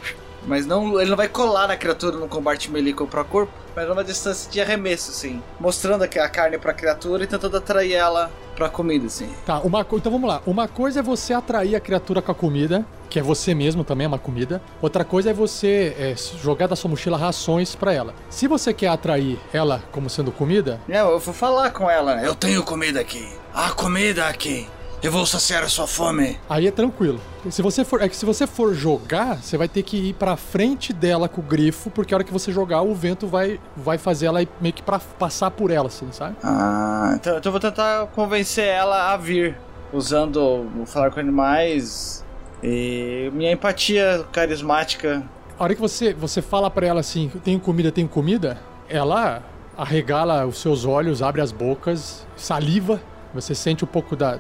Speaker 5: Mas não, ele não vai colar na criatura no combate melee corpo a corpo, mas numa distância de arremesso, assim. Mostrando a carne pra criatura e tentando atrair ela pra comida, assim.
Speaker 1: Tá, uma, então vamos lá. Uma coisa é você atrair a criatura com a comida, que é você mesmo também, é uma comida. Outra coisa é você é, jogar da sua mochila rações pra ela. Se você quer atrair ela como sendo comida,
Speaker 5: É, eu vou falar com ela, né? Eu tenho comida aqui. Há comida aqui. Eu vou saciar a sua fome.
Speaker 1: aí é tranquilo. Se você for, é que se você for jogar, você vai ter que ir pra frente dela com o grifo, porque a hora que você jogar, o vento vai, vai fazer ela meio que pra passar por ela, assim, sabe?
Speaker 5: Ah, então, então eu vou tentar convencer ela a vir. Usando falar com animais e minha empatia carismática.
Speaker 1: A hora que você, você fala pra ela assim, tenho comida, tenho comida, ela arregala os seus olhos, abre as bocas, saliva, você sente um pouco da,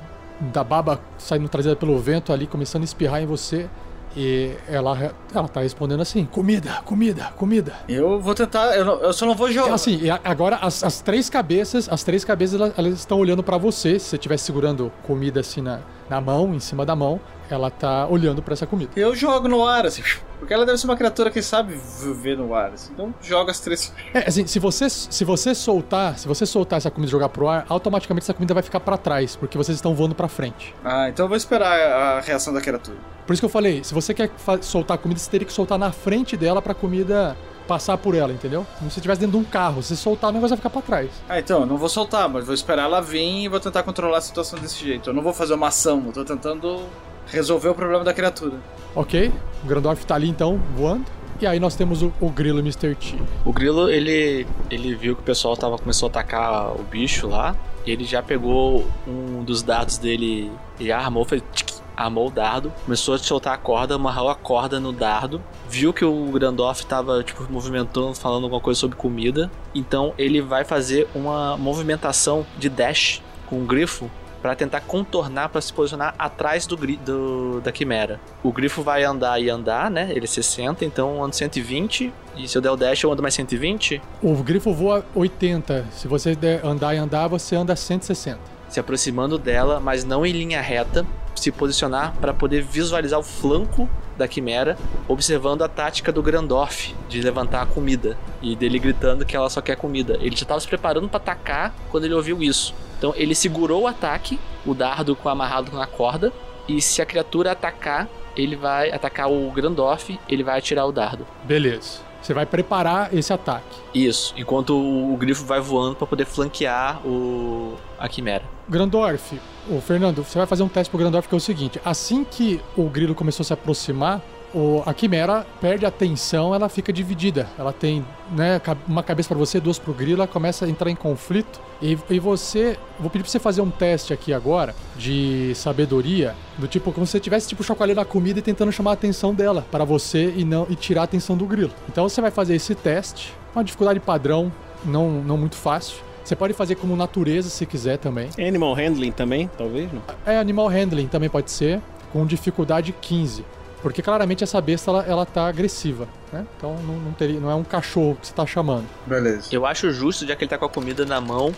Speaker 1: da baba saindo trazida pelo vento ali, começando a espirrar em você. E ela, ela tá respondendo assim: comida, comida, comida.
Speaker 5: Eu vou tentar, eu, não- eu só não vou jogar.
Speaker 1: Assim, e a- agora as, as três cabeças, as três cabeças elas, elas estão olhando pra você. Se você estiver segurando comida assim na, na mão, em cima da mão, ela tá olhando pra essa comida.
Speaker 5: Eu jogo no ar, assim, porque ela deve ser uma criatura que sabe viver no ar. Assim, então joga as três.
Speaker 1: É, assim, se você, se você soltar, se você soltar essa comida e jogar pro ar, automaticamente essa comida vai ficar pra trás, porque vocês estão voando pra frente.
Speaker 5: Ah, então eu vou esperar a reação da criatura.
Speaker 1: Por isso que eu falei, se você quer soltar a comida, você teria que soltar na frente dela pra comida passar por ela, entendeu? Como se estivesse dentro de um carro. Se você soltar, o negócio vai ficar pra trás.
Speaker 5: Ah, então, eu não vou soltar, mas vou esperar ela vir e vou tentar controlar a situação desse jeito. Eu não vou fazer uma ação, eu tô tentando resolver o problema da criatura.
Speaker 1: Ok? O Grandorf tá ali então, voando. E aí nós temos o, o grilo Mr. T.
Speaker 4: O grilo, ele, ele viu que o pessoal tava, começou a atacar o bicho lá. E ele já pegou um dos dados dele e armou, fez tchic, armou o dardo, começou a soltar a corda, amarrou a corda no dardo, viu que o Grandoff tava, tipo, movimentando, falando alguma coisa sobre comida. Então ele vai fazer uma movimentação de dash com o grifo para tentar contornar, para se posicionar atrás do, do da quimera. O grifo vai andar e andar, né? Ele é 60, então eu ando 120. E se eu der o dash, eu ando mais 120.
Speaker 1: O grifo voa 80. Se você der andar e andar, você anda 160.
Speaker 4: Se aproximando dela, mas não em linha reta. Se posicionar para poder visualizar o flanco da quimera, observando a tática do Grandorf de levantar a comida e dele gritando que ela só quer comida. Ele já estava se preparando para atacar quando ele ouviu isso. Então ele segurou o ataque, o dardo com amarrado na corda, e se a criatura atacar, ele vai atacar o Grandorf, ele vai atirar o dardo.
Speaker 1: Beleza. Você vai preparar esse ataque.
Speaker 4: Isso, enquanto o, grifo vai voando para poder flanquear o a quimera.
Speaker 1: Grandorf, o Fernando, você vai fazer um teste pro Grandorf que é o seguinte: assim que o grilo começou a se aproximar, o- a quimera perde a atenção, ela fica dividida. Ela tem né, uma cabeça pra você, duas pro grilo, ela começa a entrar em conflito. E, e você. Vou pedir pra você fazer um teste aqui agora de sabedoria, do tipo como se você estivesse tipo chacoalhando a comida e tentando chamar a atenção dela para você e não e tirar a atenção do grilo. Então você vai fazer esse teste, uma dificuldade padrão, não, não muito fácil. Você pode fazer como natureza se quiser também.
Speaker 8: Animal handling também, talvez, não?
Speaker 1: É, animal handling também pode ser, com dificuldade 15. Porque claramente essa besta ela, ela tá agressiva, né? Então não, não, teria, não é um cachorro que você tá chamando.
Speaker 5: Beleza.
Speaker 4: Eu acho justo, já que ele tá com a comida na mão,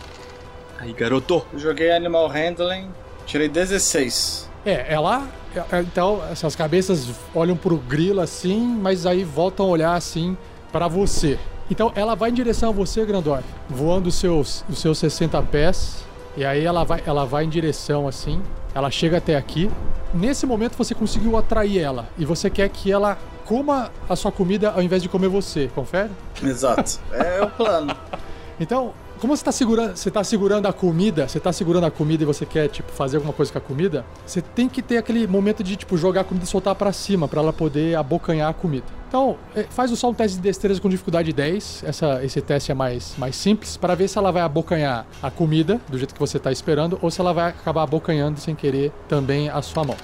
Speaker 4: Aí, garoto.
Speaker 5: Joguei Animal Handling, tirei 16.
Speaker 1: É, ela. é, Então, essas cabeças olham pro grilo assim, mas aí voltam a olhar assim pra você. Então, ela vai em direção a você, Grandorf, voando os seus, os seus 60 pés. E aí ela vai, ela vai em direção assim. Ela chega até aqui. Nesse momento você conseguiu atrair ela. E você quer que ela coma a sua comida ao invés de comer você, confere?
Speaker 5: Exato. É o plano.
Speaker 1: Então, como você está segurando, você tá segurando a comida, você tá segurando a comida e você quer tipo fazer alguma coisa com a comida, você tem que ter aquele momento de tipo jogar a comida e soltar pra cima pra ela poder abocanhar a comida. Então, eh, faz só um teste de destreza com dificuldade 10. Essa, esse teste é mais, mais simples para ver se ela vai abocanhar a comida do jeito que você tá esperando ou se ela vai acabar abocanhando sem querer também a sua mão.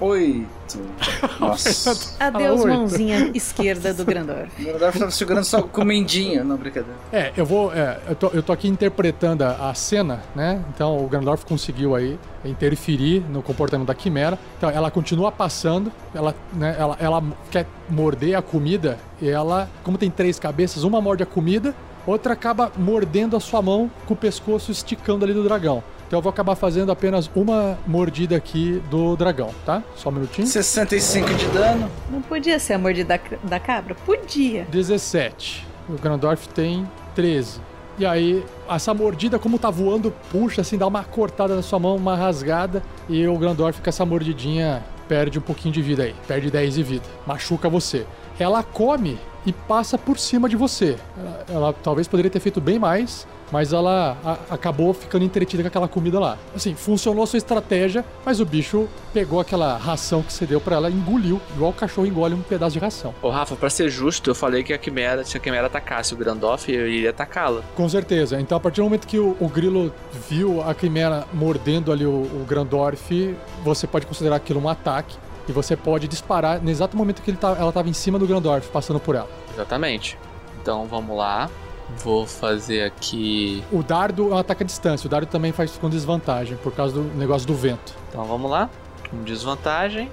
Speaker 5: Oito. [laughs] Nossa.
Speaker 2: Adeus,
Speaker 1: oito.
Speaker 2: mãozinha esquerda do Grandorf. [laughs]
Speaker 5: O Grandorf tava segurando só comendinha. Não, brincadeira.
Speaker 1: É, eu vou. é, eu, tô, eu tô aqui interpretando a, a cena, né? Então o Grandorf conseguiu aí interferir no comportamento da quimera. Então ela continua passando, ela, né, ela, ela quer morder a comida e ela, como tem três cabeças, uma morde a comida, outra acaba mordendo a sua mão com o pescoço esticando ali do dragão. Então eu vou acabar fazendo apenas uma mordida aqui do dragão, tá? Só um minutinho.
Speaker 5: 65 de dano.
Speaker 2: Não podia ser a mordida da, cabra? Podia.
Speaker 1: 17. O Grandorf tem 13. E aí, essa mordida, como tá voando, puxa assim, dá uma cortada na sua mão, uma rasgada. E o Grandorf com essa mordidinha perde um pouquinho de vida aí. Perde 10 de vida. Machuca você. Ela come e passa por cima de você. Ela, ela talvez poderia ter feito bem mais, mas ela a- acabou ficando entretida com aquela comida lá. Assim, funcionou a sua estratégia, mas o bicho pegou aquela ração que você deu pra ela e engoliu, igual o cachorro engole um pedaço de ração.
Speaker 4: Ô, Rafa, pra ser justo, eu falei que a Quimera, se a Quimera atacasse o Grandoff, eu iria atacá-la.
Speaker 1: Com certeza. Então, a partir do momento que o, o grilo viu a quimera mordendo ali o, o Grandorf, você pode considerar aquilo um ataque. E você pode disparar no exato momento que ele tá, ela estava em cima do Grandorf, passando por ela.
Speaker 4: Exatamente. Então vamos lá. Vou fazer aqui.
Speaker 1: O dardo é um ataque à distância. O dardo também faz com desvantagem, por causa do negócio do vento.
Speaker 4: Então vamos lá. Com desvantagem.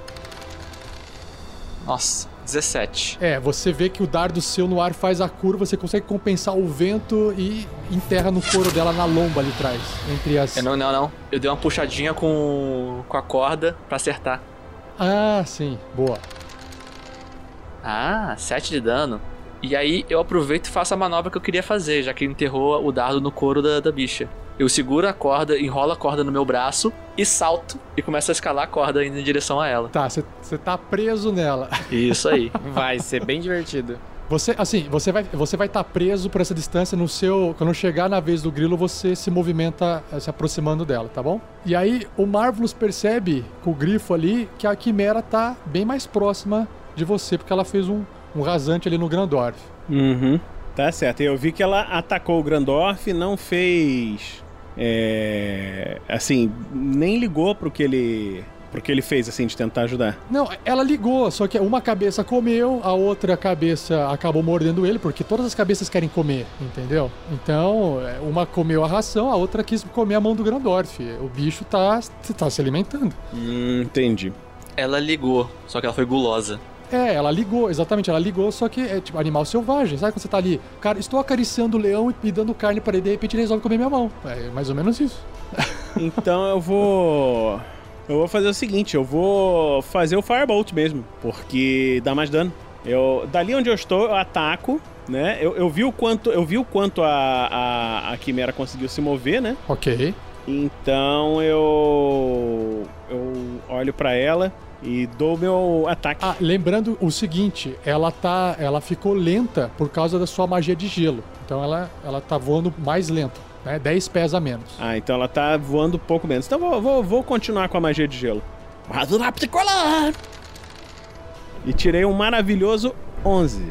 Speaker 4: Nossa, 17.
Speaker 1: É, você vê que o dardo seu no ar faz a curva, você consegue compensar o vento e enterra no couro dela na lomba ali atrás. Entre as.
Speaker 4: Eu não, não, não. Eu dei uma puxadinha com, com a corda pra acertar.
Speaker 1: Ah, sim. Boa.
Speaker 4: Ah, 7 de dano. E aí eu aproveito e faço a manobra que eu queria fazer, já que enterrou o dardo no couro da, da bicha. Eu seguro a corda, enrolo a corda no meu braço e salto e começo a escalar a corda indo em direção a ela.
Speaker 1: Tá, você tá preso nela.
Speaker 4: Isso aí. [laughs]
Speaker 6: Vai ser bem divertido.
Speaker 1: Você, assim, você vai você vai estar preso por essa distância no seu, quando chegar na vez do grilo, você se movimenta eh, se aproximando dela, tá bom? E aí o Marvelous percebe com o grifo ali que a quimera tá bem mais próxima de você porque ela fez um, um rasante ali no Grandorf.
Speaker 8: Uhum. Tá certo. Eu vi que ela atacou o Grandorf, não fez. É. Assim, nem ligou pro que ele. pro que ele fez, assim, de tentar ajudar.
Speaker 1: Não, ela ligou, só que uma cabeça comeu, a outra cabeça acabou mordendo ele, porque todas as cabeças querem comer, entendeu? Então, eh, uma comeu a ração, a outra quis comer a mão do Grandorf. O bicho tá, tá se alimentando.
Speaker 8: Hum, entendi.
Speaker 4: Ela ligou, só que ela foi gulosa.
Speaker 1: É, ela ligou, exatamente, ela ligou, só que é tipo animal selvagem, sabe quando você tá ali, cara, estou acariciando o leão e dando carne para ele, de repente ele resolve comer minha mão. É mais ou menos isso. [laughs]
Speaker 8: Então eu vou. Eu vou fazer o seguinte, eu vou fazer o Firebolt mesmo, porque dá mais dano. Eu, dali onde eu estou, eu ataco, né? Eu, eu vi o quanto, eu vi o quanto a, a, a Quimera conseguiu se mover, né?
Speaker 1: Ok.
Speaker 8: Então eu. Eu olho pra ela e dou meu ataque.
Speaker 1: Ah, lembrando o seguinte, ela tá, ela ficou lenta por causa da sua magia de gelo. Então ela, ela tá voando mais lento, né? 10 pés a menos.
Speaker 8: Ah, então ela tá voando um pouco menos. Então vou, vou, vou continuar com a magia de gelo. Madura particular! E tirei um maravilhoso 11.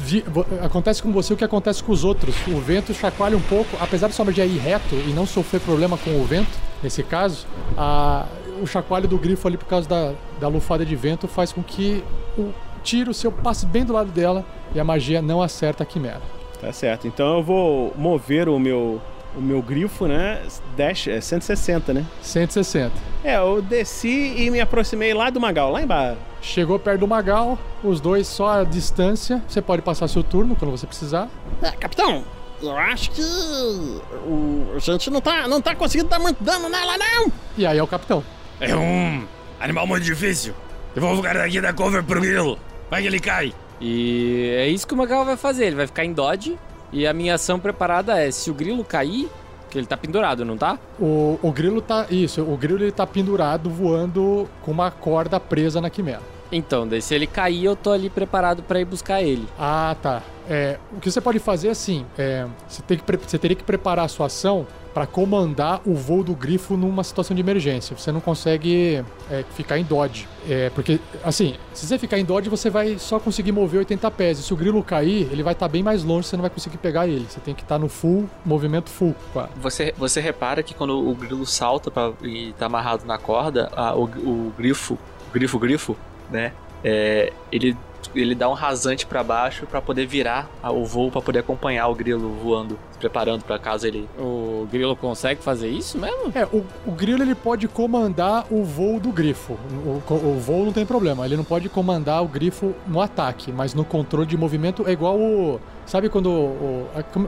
Speaker 1: Vi- vo- Acontece com você o que acontece com os outros. O vento chacoalha um pouco, apesar de sua magia ir reto e não sofrer problema com o vento, nesse caso, a- o chacoalho do grifo ali por causa da, da lufada de vento faz com que o tiro seu passe bem do lado dela e a magia não acerta a quimera.
Speaker 8: Tá certo. Então eu vou mover o meu o meu grifo, né? Dash, é 160, né?
Speaker 1: 160.
Speaker 8: É, eu desci e me aproximei lá do Magal, lá embaixo.
Speaker 1: Chegou perto do Magal, os dois só a distância. Você pode passar seu turno quando você precisar.
Speaker 11: É, capitão, eu acho que o, a gente não tá, não tá conseguindo dar muito dano nela, não!
Speaker 1: E aí é o capitão.
Speaker 7: É um animal muito difícil. Eu vou ficar daqui da cover pro grilo. Vai que ele cai.
Speaker 6: E é isso que o Magal vai fazer. Ele vai ficar em dodge. E a minha ação preparada é: se o grilo cair, que ele tá pendurado, não tá?
Speaker 1: O, o grilo tá. Isso, o grilo ele tá pendurado voando com uma corda presa na quimera.
Speaker 6: Então, daí se ele cair, eu tô ali preparado pra ir buscar ele.
Speaker 1: Ah, tá. É, o que você pode fazer assim, é, você, tem que, você teria que preparar a sua ação para comandar o voo do grifo numa situação de emergência. Você não consegue é, ficar em dodge. É, porque, assim, se você ficar em dodge, você vai só conseguir mover 80 pés. E se o grilo cair, ele vai estar bem mais longe, você não vai conseguir pegar ele. Você tem que estar no full, movimento full.
Speaker 4: Você, você repara que quando o grilo salta pra, e tá amarrado na corda, a- o, o grifo, grifo, grifo, né? É, ele, ele dá um rasante pra baixo pra poder virar a- o voo pra poder acompanhar o grilo voando, se preparando pra caso ele.
Speaker 6: O grilo consegue fazer isso mesmo?
Speaker 1: É, o, o grilo ele pode comandar o voo do grifo. O, o voo não tem problema. Ele não pode comandar o grifo no ataque, mas no controle de movimento é igual o. Sabe quando o, o,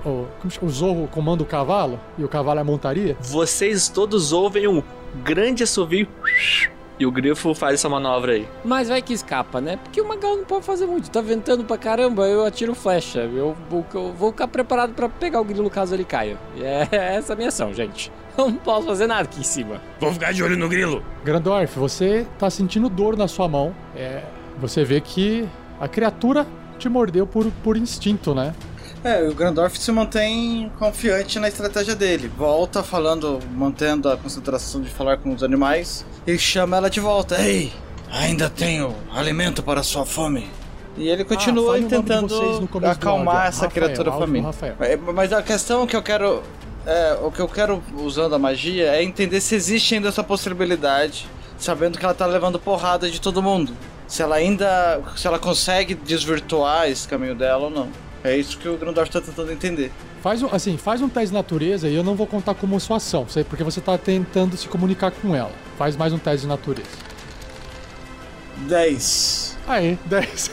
Speaker 1: o, como chama? o zorro comanda o cavalo e o cavalo é a montaria?
Speaker 4: Vocês todos ouvem um grande assovio e o grifo faz essa manobra aí.
Speaker 6: Mas vai que escapa, né? Porque o Magal não pode fazer muito. Tá ventando pra caramba, eu atiro flecha. Eu vou, eu vou ficar preparado pra pegar o grilo caso ele caia. E é [laughs] essa a minha ação, gente. Eu [laughs] não posso fazer nada aqui em cima.
Speaker 7: Vou ficar de olho no grilo.
Speaker 1: Grandorf, você tá sentindo dor na sua mão. É, você vê que a criatura te mordeu por, por instinto, né?
Speaker 5: É, o Grandorf se mantém confiante na estratégia dele. Volta falando, mantendo a concentração de falar com os animais. E chama ela de volta. Ei, ainda tenho alimento para sua fome. E ele continua
Speaker 1: o nome de
Speaker 5: tentando acalmar essa
Speaker 1: Rafael,
Speaker 5: criatura faminta. É, Mas a questão que eu quero. é, o que eu quero usando a magia é entender se existe ainda essa possibilidade, sabendo que ela tá levando porrada de todo mundo. Se ela ainda. Se ela consegue desvirtuar esse caminho dela ou não. É isso que o Grandorf tá tentando entender.
Speaker 1: Faz um, assim, faz um teste de natureza e eu não vou contar como sua ação, porque você tá tentando se comunicar com ela. Faz mais um teste de natureza.
Speaker 5: 10.
Speaker 1: Aí, 10.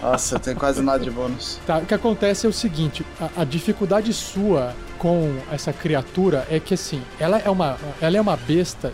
Speaker 5: Nossa, eu tenho quase nada de bônus.
Speaker 1: Tá, o que acontece é o seguinte, a, a dificuldade sua com essa criatura é que assim, ela é uma, ela é uma besta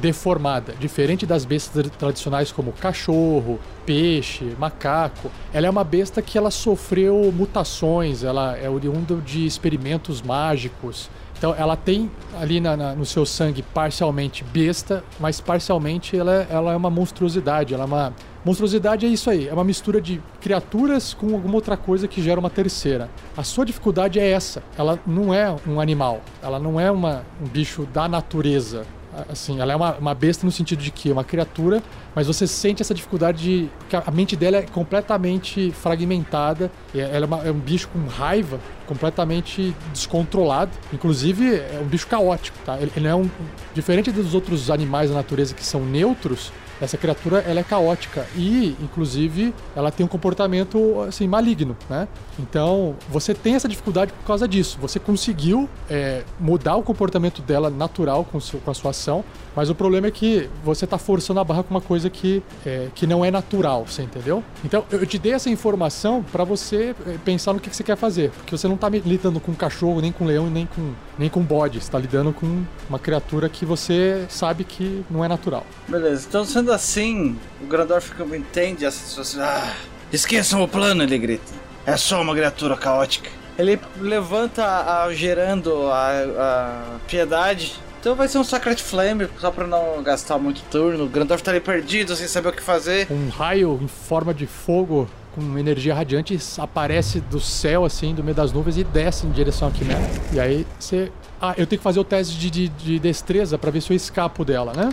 Speaker 1: deformada, diferente das bestas tradicionais como cachorro, peixe, macaco. Ela é uma besta que ela sofreu mutações, ela é oriunda de experimentos mágicos. Então ela tem ali na- na- no seu sangue parcialmente besta, mas parcialmente ela, ela é uma monstruosidade. Ela é uma monstruosidade é isso aí, é uma mistura de criaturas com alguma outra coisa que gera uma terceira. A sua dificuldade é essa. Ela não é um animal, ela não é uma, um bicho da natureza. Assim, ela é uma, uma besta no sentido de que é uma criatura, mas você sente essa dificuldade de. que a mente dela é completamente fragmentada. e Ela é, uma- é um bicho com raiva, completamente descontrolado. Inclusive, é um bicho caótico, tá? Ele, ele é um. Diferente dos outros animais da natureza que são neutros, essa criatura ela é caótica e, inclusive, ela tem um comportamento assim maligno, né? Então você tem essa dificuldade por causa disso. Você conseguiu é, mudar o comportamento dela natural com, seu- com a sua ação, mas o problema é que você está forçando a barra com uma coisa que, é, que não é natural, você entendeu? Então eu te dei essa informação para você é, pensar no que, você quer fazer, porque você não tá me- lidando com cachorro, nem com leão, nem com nem com bode. Você tá lidando com uma criatura que você sabe que não é natural.
Speaker 5: Beleza, então sendo assim, o Grandorf entende essa situação. Ah, esqueçam o plano, ele grita. É só uma criatura caótica. Ele levanta a, gerando a, a piedade. Então vai ser um Sacred Flame, só pra não gastar muito turno. O Grandorf tá ali perdido, sem saber o que fazer.
Speaker 1: Um raio em forma de fogo com energia radiante aparece do céu, assim, do meio das nuvens e desce em direção à Quimera. E aí você. Ah, eu tenho que fazer o teste de, de, de destreza pra ver se eu escapo dela, né?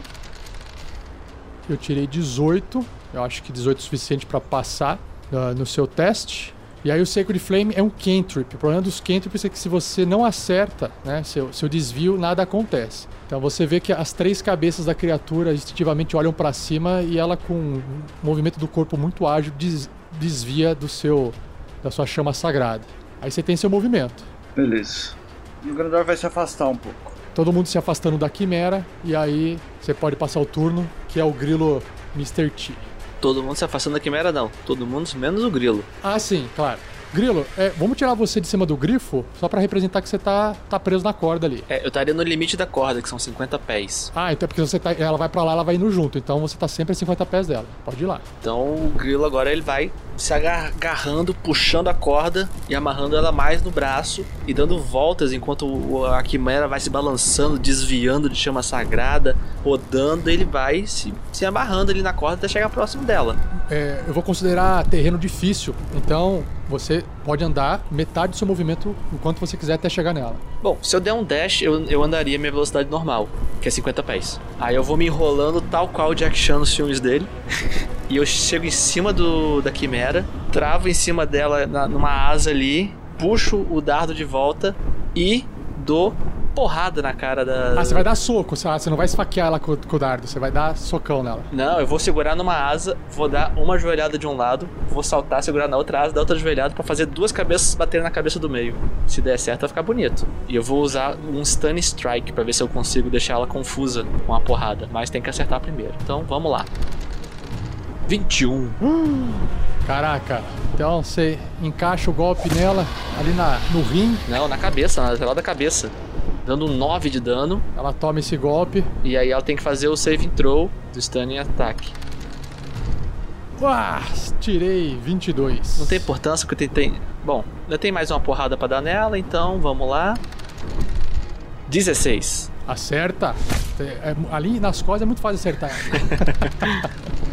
Speaker 1: Eu tirei 18. Eu acho que 18 é suficiente pra passar ah, no seu teste. E aí o Sacred Flame é um cantrip. O problema dos cantrips é que se você não acerta, né, seu, seu desvio, nada acontece. Então você vê que as três cabeças da criatura instintivamente olham pra cima e ela com um movimento do corpo muito ágil des- desvia do seu da sua chama sagrada. Aí você tem seu movimento.
Speaker 5: Beleza. E o Grandorf vai se afastar um pouco.
Speaker 1: Todo mundo se afastando da quimera e aí você pode passar o turno, que é o grilo Mr. T.
Speaker 4: Todo mundo se afastando da quimera, não. Todo mundo menos o grilo.
Speaker 1: Ah, sim, claro. Grilo, é, vamos tirar você de cima do grifo, só pra representar que você tá, tá preso na corda ali.
Speaker 4: É, eu estaria no limite da corda, que são 50 pés.
Speaker 1: Ah, então é porque você tá, ela vai pra lá, ela vai indo junto, então você tá sempre a 50 pés dela. Pode ir lá.
Speaker 4: Então o grilo agora ele vai se agar- agarrando, puxando a corda e amarrando ela mais no braço e dando voltas enquanto a quimera vai se balançando, desviando de chama sagrada, rodando, ele vai se, se amarrando ali na corda até chegar próximo dela.
Speaker 1: É, eu vou considerar terreno difícil, então você pode andar metade do seu movimento enquanto você quiser até chegar nela.
Speaker 4: Bom, se eu der um dash, eu, eu andaria minha velocidade normal, que é 50 pés. Aí eu vou me enrolando tal qual o Jack Chan nos filmes dele. [laughs] e eu chego em cima do, da quimera, travo em cima dela na- numa asa ali, puxo o dardo de volta e dou porrada na cara da.
Speaker 1: Ah, você vai dar soco, você você não vai esfaquear ela com, com o dardo, você vai dar socão nela.
Speaker 4: Não, eu vou segurar numa asa, vou dar uma joelhada de um lado, vou saltar, segurar na outra asa, dar outra joelhada pra fazer duas cabeças baterem na cabeça do meio. Se der certo, vai ficar bonito. E eu vou usar um stun strike pra ver se eu consigo deixar ela confusa com a porrada, mas tem que acertar primeiro. Então, vamos lá. 21. [gasps]
Speaker 1: Caraca, então você encaixa o golpe nela ali na, no rim.
Speaker 4: Não, na cabeça, na lateral da cabeça. Dando um 9 de dano.
Speaker 1: Ela toma esse golpe.
Speaker 4: E aí ela tem que fazer o saving throw do stun e ataque.
Speaker 1: Uá, tirei 22.
Speaker 4: Não tem importância que eu tentei. Bom, ainda tem mais uma porrada pra dar nela, então vamos lá. 16.
Speaker 1: Acerta. É, é, ali nas costas é muito fácil acertar. [laughs]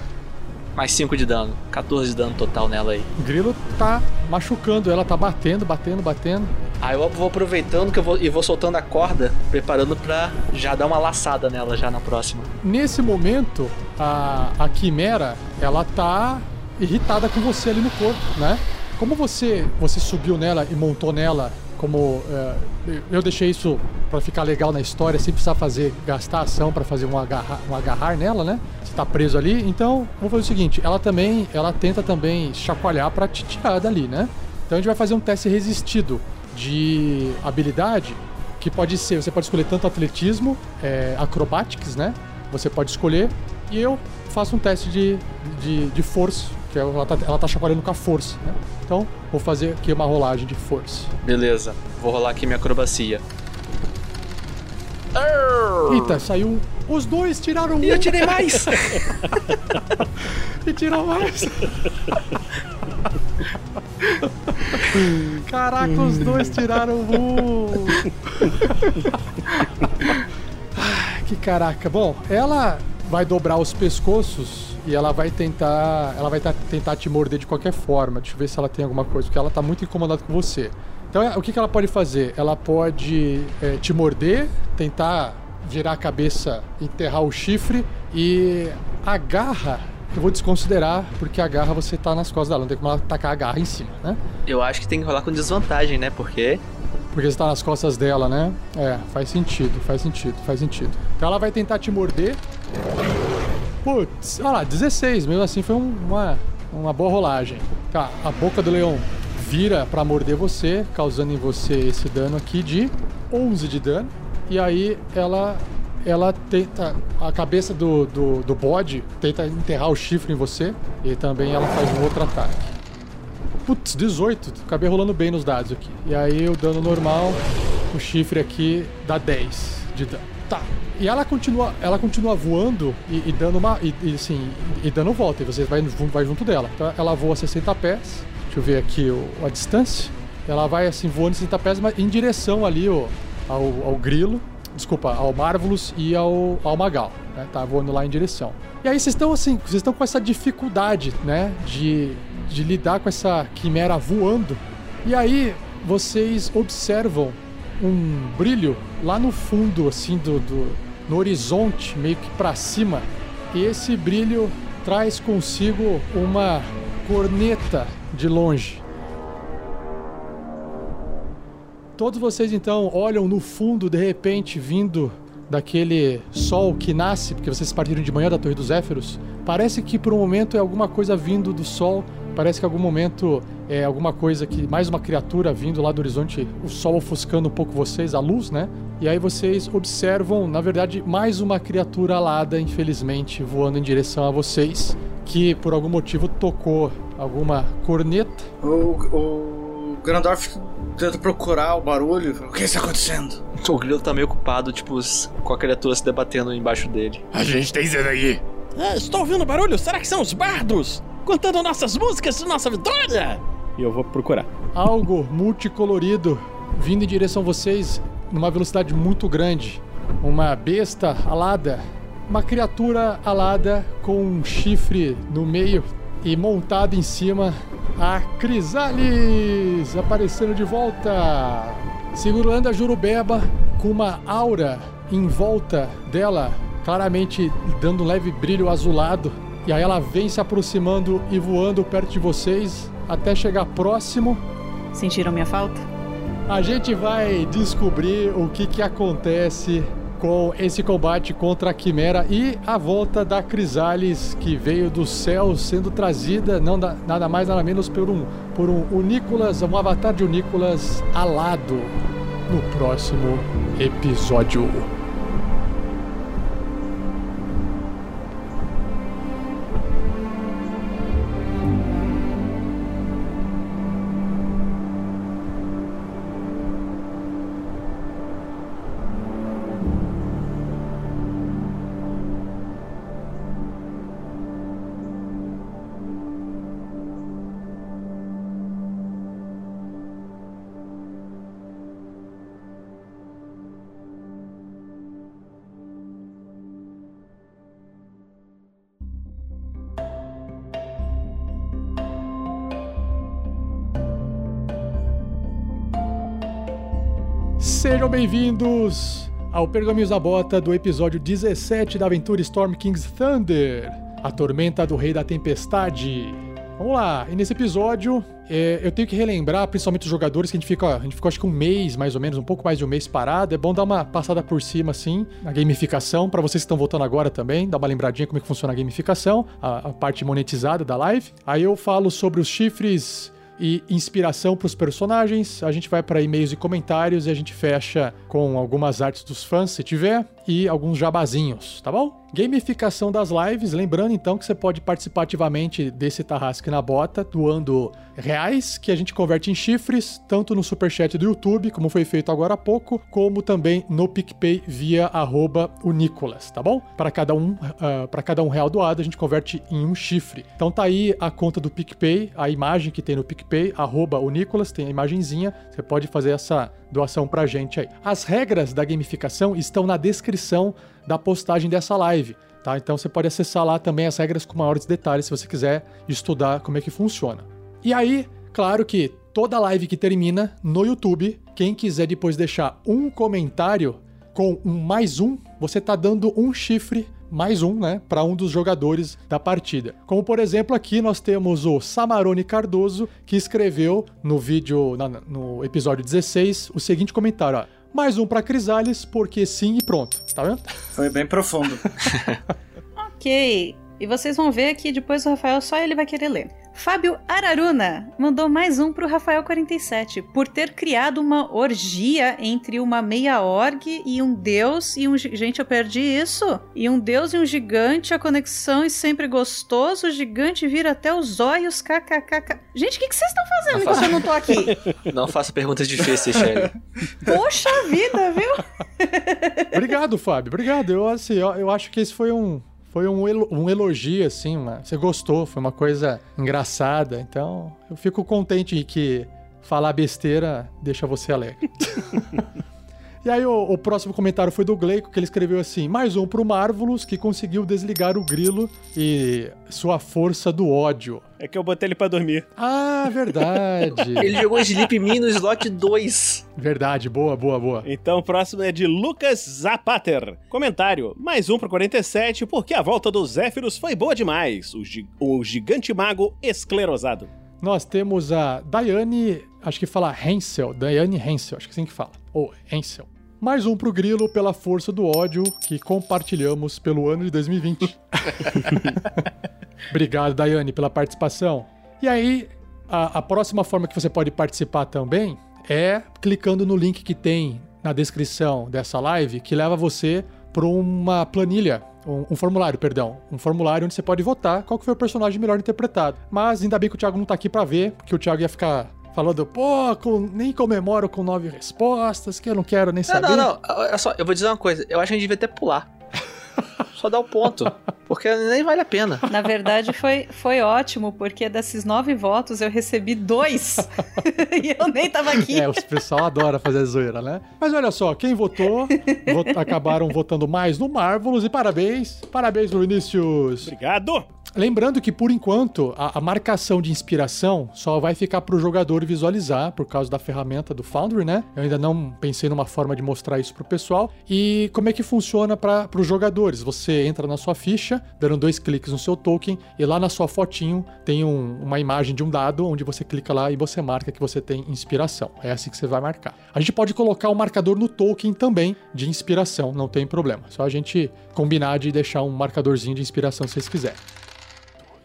Speaker 4: Mais 5 de dano. 14 de dano total nela aí.
Speaker 1: O grilo tá machucando, ela tá batendo, batendo, batendo.
Speaker 4: Aí eu vou aproveitando que eu vou, e vou soltando a corda, preparando pra já dar uma laçada nela já na próxima.
Speaker 1: Nesse momento, a, a quimera, ela tá irritada com você ali no corpo, né? Como você você subiu nela e montou nela, como é, eu deixei isso pra ficar legal na história, sem precisar fazer gastar ação pra fazer um agarrar, um agarrar nela, né? Você tá preso ali, então vamos fazer o seguinte, ela também, ela tenta também chacoalhar pra te tirar dali, né? Então a gente vai fazer um teste resistido de habilidade que pode ser, você pode escolher tanto atletismo, é, acrobatics, né? Você pode escolher e eu faço um teste de, de, de força, que ela tá, ela tá chacoalhando com a força, né? Então vou fazer aqui uma rolagem de força.
Speaker 4: Beleza, vou rolar aqui minha acrobacia.
Speaker 1: Eita, saiu. Os dois tiraram um.
Speaker 4: E eu tirei mais! [laughs]
Speaker 1: e tirou mais! Caraca, os dois tiraram um! Que caraca. Bom, ela vai dobrar os pescoços e ela vai tentar. Ela vai ta- tentar te morder de qualquer forma. Deixa eu ver se ela tem alguma coisa, porque ela tá muito incomodada com você. Então, é, o que, que ela pode fazer? Ela pode é, te morder, tentar virar a cabeça, enterrar o chifre e a garra. Eu vou desconsiderar, porque a garra você tá nas costas dela, não tem como ela tacar a garra em cima, né?
Speaker 4: Eu acho que tem que rolar com desvantagem, né? Porque.
Speaker 1: Porque você tá nas costas dela, né? É, faz sentido, faz sentido, faz sentido. Então ela vai tentar te morder. Putz, olha lá, 16, mesmo assim foi um- uma, uma boa rolagem. Tá, a boca do leão vira pra morder você, causando em você esse dano aqui de 11 de dano. E aí ela ela tenta a cabeça do, do, do bode tenta enterrar o chifre em você e também ela faz um outro ataque. Putz, 18. Acabei rolando bem nos dados aqui. E aí o dano normal, o chifre aqui dá 10 de dano. Tá. E ela continua, ela continua voando e, e dando uma. E, e, assim, e dando volta. E você vai, vai junto dela. Então ela voa 60 pés. Deixa eu ver aqui o- a distância. Ela vai assim voando 60 pés, mas em direção ali ó, ao, ao grilo. Desculpa, ao Marvelous e ao, ao Magal. Né? Tá voando lá em direção. E aí vocês estão assim, vocês estão com essa dificuldade, né? De, de lidar com essa quimera voando. E aí vocês observam um brilho lá no fundo, assim, do, do no horizonte, meio que para cima. E esse brilho traz consigo uma corneta de longe. Todos vocês então olham no fundo, de repente, vindo daquele sol que nasce, porque vocês partiram de manhã da Torre dos Zéfiros. Parece que por um momento é alguma coisa vindo do sol, parece que em algum momento é alguma coisa que. mais uma criatura vindo lá do horizonte, o sol ofuscando um pouco vocês, a luz, né? E aí vocês observam, na verdade, mais uma criatura alada, infelizmente, voando em direção a vocês, que por algum motivo tocou alguma corneta.
Speaker 5: O, o Grandorf tenta procurar o barulho. O que está acontecendo?
Speaker 4: O grilo tá meio ocupado, tipo, com a criatura se debatendo embaixo dele.
Speaker 7: A gente tem isso daqui.
Speaker 11: É, estou ouvindo barulho, será que são os bardos? Cantando nossas músicas de nossa vitória?
Speaker 8: E eu vou procurar.
Speaker 1: Algo multicolorido vindo em direção a vocês numa velocidade muito grande. Uma besta alada, uma criatura alada com um chifre no meio e montada em cima a Crisalis aparecendo de volta, segurando a Jurubeba com uma aura em volta dela, claramente dando um leve brilho azulado. E aí ela vem se aproximando e voando perto de vocês até chegar próximo.
Speaker 2: Sentiram minha falta?
Speaker 1: A gente vai descobrir o que, que acontece com esse combate contra a Quimera e a volta da Crisalis que veio do céu sendo trazida não da- nada mais nada menos por um por um Unícolas, um avatar de Unícolas alado no próximo episódio. Bem-vindos ao Pergaminhos da Bota do episódio 17 da aventura Storm King's Thunder, a tormenta do Rei da Tempestade. Vamos lá, e nesse episódio é, eu tenho que relembrar, principalmente os jogadores, que a gente, fica, a gente ficou acho que um mês, mais ou menos, um pouco mais de um mês parado. É bom dar uma passada por cima, assim, na gamificação, para vocês que estão voltando agora também, dar uma lembradinha como é que funciona a gamificação, a, a parte monetizada da live. Aí eu falo sobre os chifres e inspiração para os personagens. A gente vai para e-mails e comentários e a gente fecha com algumas artes dos fãs, se tiver, e alguns jabazinhos, tá bom? Gamificação das lives, lembrando então que você pode participar ativamente desse Tarrasque na Bota, doando reais, que a gente converte em chifres, tanto no superchat do YouTube, como foi feito agora há pouco, como também no PicPay via arroba o Nicolas, tá bom? Para cada um, para cada um real doado, a gente converte em um chifre. Então tá aí a conta do PicPay, a imagem que tem no PicPay, arroba o Nicolas, tem a imagenzinha, você pode fazer essa doação pra gente aí. As regras da gamificação estão na descrição da postagem dessa live, tá? Então você pode acessar lá também as regras com maiores detalhes se você quiser estudar como é que funciona. E aí, claro que toda live que termina no YouTube, quem quiser depois deixar um comentário com um mais um, você tá dando um chifre mais um, né, para um dos jogadores da partida. Como por exemplo, aqui nós temos o Samarone Cardoso, que escreveu no vídeo, na- no episódio 16, o seguinte comentário: ó, mais um para Crisales, porque sim e pronto. Tá vendo?
Speaker 5: Foi bem profundo. [laughs]
Speaker 2: Ok. E vocês vão ver que depois o Rafael só ele vai querer ler. Fábio Araruna mandou mais um pro Rafael 47, por ter criado uma orgia entre uma meia org e um deus e um. Gente, eu perdi isso. E um deus e um gigante, a conexão e sempre gostoso. O gigante vira até os olhos, kkkk. Gente, o que, que vocês estão fazendo enquanto eu não tô aqui? [laughs]
Speaker 4: Não faça perguntas difíceis, Shelly.
Speaker 2: Poxa vida, viu? [laughs]
Speaker 1: Obrigado, Fábio. Obrigado. Eu, assim, eu, eu acho que esse foi um. Foi um, um elogio, assim, você gostou, foi uma coisa engraçada. Então, eu fico contente que falar besteira deixa você alegre. [laughs] E aí o, o próximo comentário foi do Gleico, que ele escreveu assim: mais um pro Marvelous, que conseguiu desligar o grilo e sua força do ódio.
Speaker 8: É que eu botei ele pra dormir.
Speaker 1: Ah, verdade. [laughs]
Speaker 4: Ele jogou Sleep Me no slot 2.
Speaker 1: Verdade, boa, boa, boa.
Speaker 8: Então o próximo é de Lucas Zapater. Comentário: mais um pro 47, porque a volta dos Zéfiros foi boa demais. O, gi- o gigante mago esclerosado.
Speaker 1: Nós temos a Daiane, acho que fala Hensel, Daiane Hensel, acho que é assim que fala. Ou Hensel. Mais um pro Grilo pela força do ódio que compartilhamos pelo ano de 2020. [laughs] Obrigado, Daiane, pela participação. E aí, a, a próxima forma que você pode participar também é clicando no link que tem na descrição dessa live, que leva você para uma planilha, um, um formulário, perdão, um formulário onde você pode votar qual que foi o personagem melhor interpretado. Mas ainda bem que o Thiago não tá aqui para ver, porque o Thiago ia ficar Falando, pô, com- nem comemoro com nove respostas, que eu não quero nem
Speaker 4: Não,
Speaker 1: saber.
Speaker 4: não, não. Olha só, eu vou dizer uma coisa. Eu acho que a gente devia até pular. [laughs] Só dar o ponto. Porque nem vale a pena.
Speaker 2: Na verdade, foi, foi ótimo, porque desses nove votos eu recebi dois. [laughs] e eu nem tava aqui.
Speaker 1: É, o pessoal adora fazer zoeira, né? Mas olha só, quem votou, vo- acabaram votando mais no Marvelous e parabéns. Parabéns, Vinícius.
Speaker 8: Obrigado.
Speaker 1: Lembrando que, por enquanto, a, a marcação de inspiração só vai ficar pro jogador visualizar, por causa da ferramenta do Foundry, né? Eu ainda não pensei numa forma de mostrar isso pro pessoal. E como é que funciona para os jogadores? Você entra na sua ficha, dando dois cliques no seu token, e lá na sua fotinho tem um- uma imagem de um dado, onde você clica lá e você marca que você tem inspiração. É assim que você vai marcar. A gente pode colocar o marcador no token também de inspiração, não tem problema. Só a gente combinar de deixar um marcadorzinho de inspiração se vocês quiserem.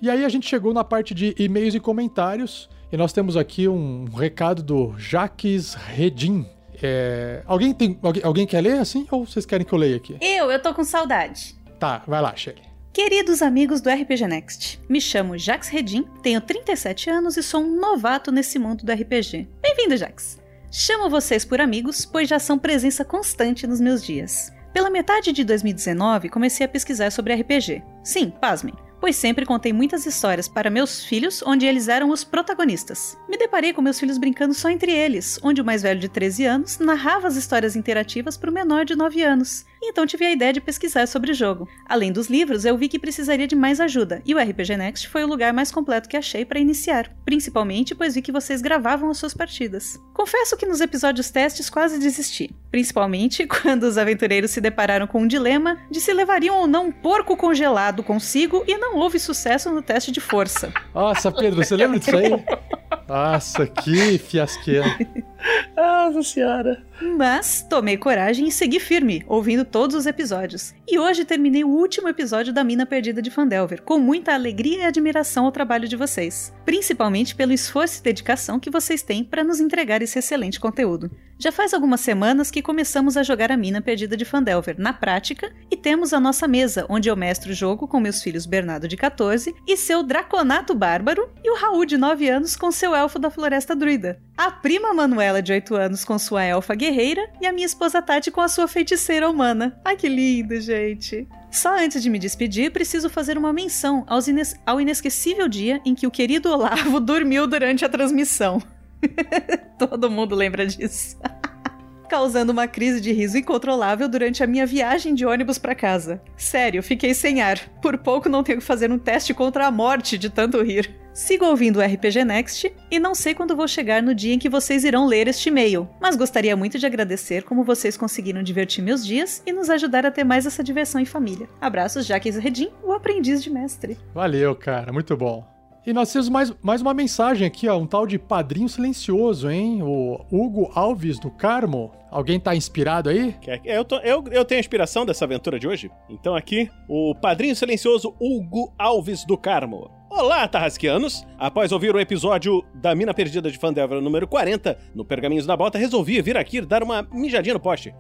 Speaker 1: E aí a gente chegou na parte de e-mails e comentários. E nós temos aqui um recado do Jaques Redin. É, Alguém, tem, alguém, alguém quer ler assim? Ou vocês querem que eu leia aqui?
Speaker 2: Eu, eu tô com saudade.
Speaker 1: Tá, vai lá, Shelly.
Speaker 2: Queridos amigos do RPG Next, me chamo Jax Redin, tenho 37 anos e sou um novato nesse mundo do RPG. Bem-vindo, Jax! Chamo vocês por amigos, pois já são presença constante nos meus dias. Pela metade de 2019, comecei a pesquisar sobre RPG. Sim, pasmem, pois sempre contei muitas histórias para meus filhos onde eles eram os protagonistas. Me deparei com meus filhos brincando só entre eles, onde o mais velho de 13 anos narrava as histórias interativas para o menor de 9 anos. Então tive a ideia de pesquisar sobre o jogo. Além dos livros, eu vi que precisaria de mais ajuda, e o RPG Next foi o lugar mais completo que achei para iniciar, principalmente pois vi que vocês gravavam as suas partidas. Confesso que nos episódios testes quase desisti, principalmente [laughs] quando os aventureiros se depararam com um dilema de se levariam ou não um porco congelado consigo e não houve sucesso no teste de força.
Speaker 1: Nossa, Pedro, você lembra disso aí? [laughs] Nossa, que fiasqueira. [laughs]
Speaker 4: Nossa senhora.
Speaker 2: Mas tomei coragem e segui firme, ouvindo todos os episódios. E hoje terminei o último episódio da Mina Perdida de Fandelver, com muita alegria e admiração ao trabalho de vocês, principalmente pelo esforço e dedicação que vocês têm para nos entregar esse excelente conteúdo. Já faz algumas semanas que começamos a jogar a Mina Perdida de Fandelver na prática e temos a nossa mesa, onde eu mestro o jogo com meus filhos Bernardo de 14 e seu Draconato Bárbaro e o Raul de 9 anos com seu elfo da Floresta Druida. A prima Manuela de 8 anos com sua elfa guerreira e a minha esposa Tati com a sua feiticeira humana. Ai que lindo, gente! Só antes de me despedir, preciso fazer uma menção ines- ao inesquecível dia em que o querido Olavo [laughs] dormiu durante a transmissão. [laughs] Todo mundo lembra disso. [laughs] Causando uma crise de riso incontrolável durante a minha viagem de ônibus para casa. Sério, fiquei sem ar. Por pouco não tenho que fazer um teste contra a morte de tanto rir. Sigo ouvindo o RPG Next e não sei quando vou chegar no dia em que vocês irão ler este e-mail, mas gostaria muito de agradecer como vocês conseguiram divertir meus dias e nos ajudar a ter mais essa diversão em família. Abraços, Jaques Redim, o aprendiz de mestre.
Speaker 1: Valeu, cara, muito bom. E nós temos mais, mais uma mensagem aqui, ó, um tal de padrinho silencioso, hein? O Hugo Alves do Carmo. Alguém tá inspirado aí?
Speaker 8: Eu, tô- eu, eu tenho a inspiração dessa aventura de hoje. Então aqui, o padrinho silencioso Hugo Alves do Carmo. Olá, Tarrasquianos! Após ouvir o episódio da Mina Perdida de Fandelver número 40, no Pergaminhos da Bota, resolvi vir aqui dar uma mijadinha no poste.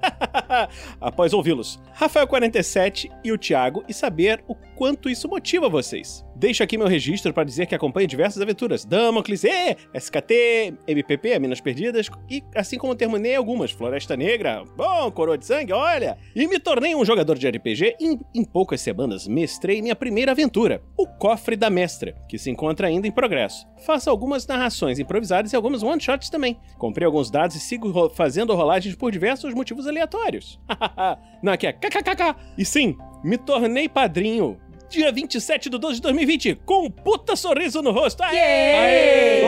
Speaker 8: [laughs] Após ouvi-los, Rafael47 e o Thiago, e saber o quanto isso motiva vocês. Deixo aqui meu registro para dizer que acompanho diversas aventuras: Damocles, E, SKT, MPP, Minas Perdidas, e assim como terminei algumas: Floresta Negra, bom, Coroa de Sangue, olha! E me tornei um jogador de RPG e, em poucas semanas, mestrei minha primeira aventura, O Cofre da Mestra, que se encontra ainda em progresso. Faço algumas narrações improvisadas e algumas one-shots também. Comprei alguns dados e sigo ro- fazendo rolagens por diversos motivos aleatórios. [laughs] Não, aqui é kkkk. E sim, me tornei padrinho. Dia 27 de 12 de 2020, com um puta sorriso no rosto. Aê!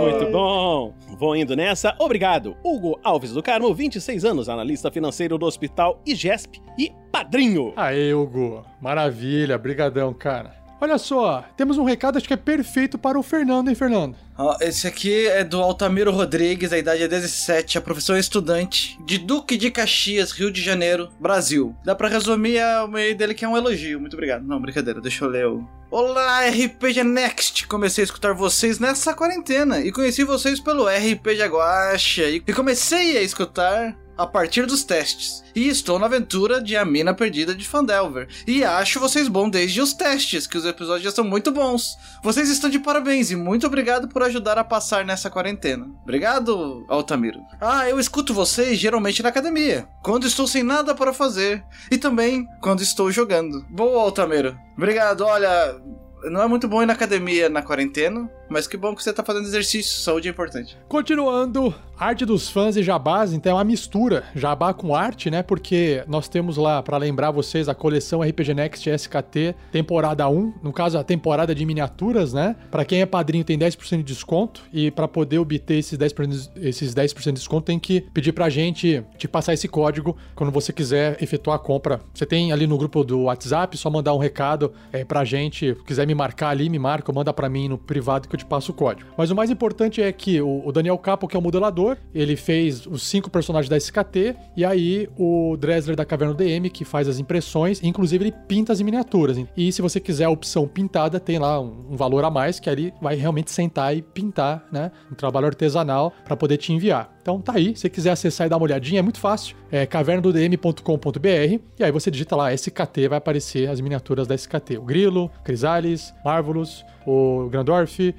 Speaker 8: Muito bom. Vou indo nessa. Obrigado. Hugo Alves do Carmo, 26 anos, analista financeiro do Hospital IGESP e padrinho.
Speaker 1: Aê, Hugo. Maravilha, brigadão, cara. Olha só, temos um recado, acho que é perfeito para o Fernando, hein, Fernando?
Speaker 5: Ó, esse aqui é do Altamiro Rodrigues, a idade é 17, a profissão é estudante, de Duque de Caxias, Rio de Janeiro, Brasil. Dá pra resumir o meio dele que é um elogio. Muito obrigado. Não, brincadeira, deixa eu ler o. Olá, RPG Next! Comecei a escutar vocês nessa quarentena e conheci vocês pelo RPG Guacha e comecei a escutar a partir dos testes. E estou na aventura de A Mina Perdida de Fandelver. E acho vocês bons desde os testes, que os episódios já são muito bons. Vocês estão de parabéns e muito obrigado por ajudar a passar nessa quarentena. Obrigado, Altamiro. Ah, eu escuto vocês geralmente na academia, quando estou sem nada para fazer. E também quando estou jogando. Boa, Altamiro. Obrigado, olha. Não é muito bom ir na academia na quarentena, mas que bom que você tá fazendo exercício, saúde é importante.
Speaker 1: Continuando, arte dos fãs e jabás, então é uma mistura, jabá com arte, né? Porque nós temos lá, para lembrar vocês, a coleção RPG Next SKT, temporada 1, no caso a temporada de miniaturas, né? Para quem é padrinho tem 10% de desconto e para poder obter esses 10%, esses 10 de desconto tem que pedir pra gente te passar esse código quando você quiser efetuar a compra. Você tem ali no grupo do WhatsApp, só mandar um recado é, pra gente, quiser me marcar ali, me marca, manda para mim no privado que eu te passo o código. Mas o mais importante é que o, Daniel Capo, que é o modelador, ele fez os cinco personagens da SKT, e aí o Dresler da Caverna DM, que faz as impressões, inclusive ele pinta as miniaturas. E se você quiser a opção pintada, tem lá um, um valor a mais, que ali vai realmente sentar e pintar, né? Um trabalho artesanal para poder te enviar. Então tá aí, se você quiser acessar e dar uma olhadinha, é muito fácil. É cavernadodm.com.br e aí você digita lá SKT, vai aparecer as miniaturas da SKT. O Grilo, Crisales, Marvelous, o Grandorf, e,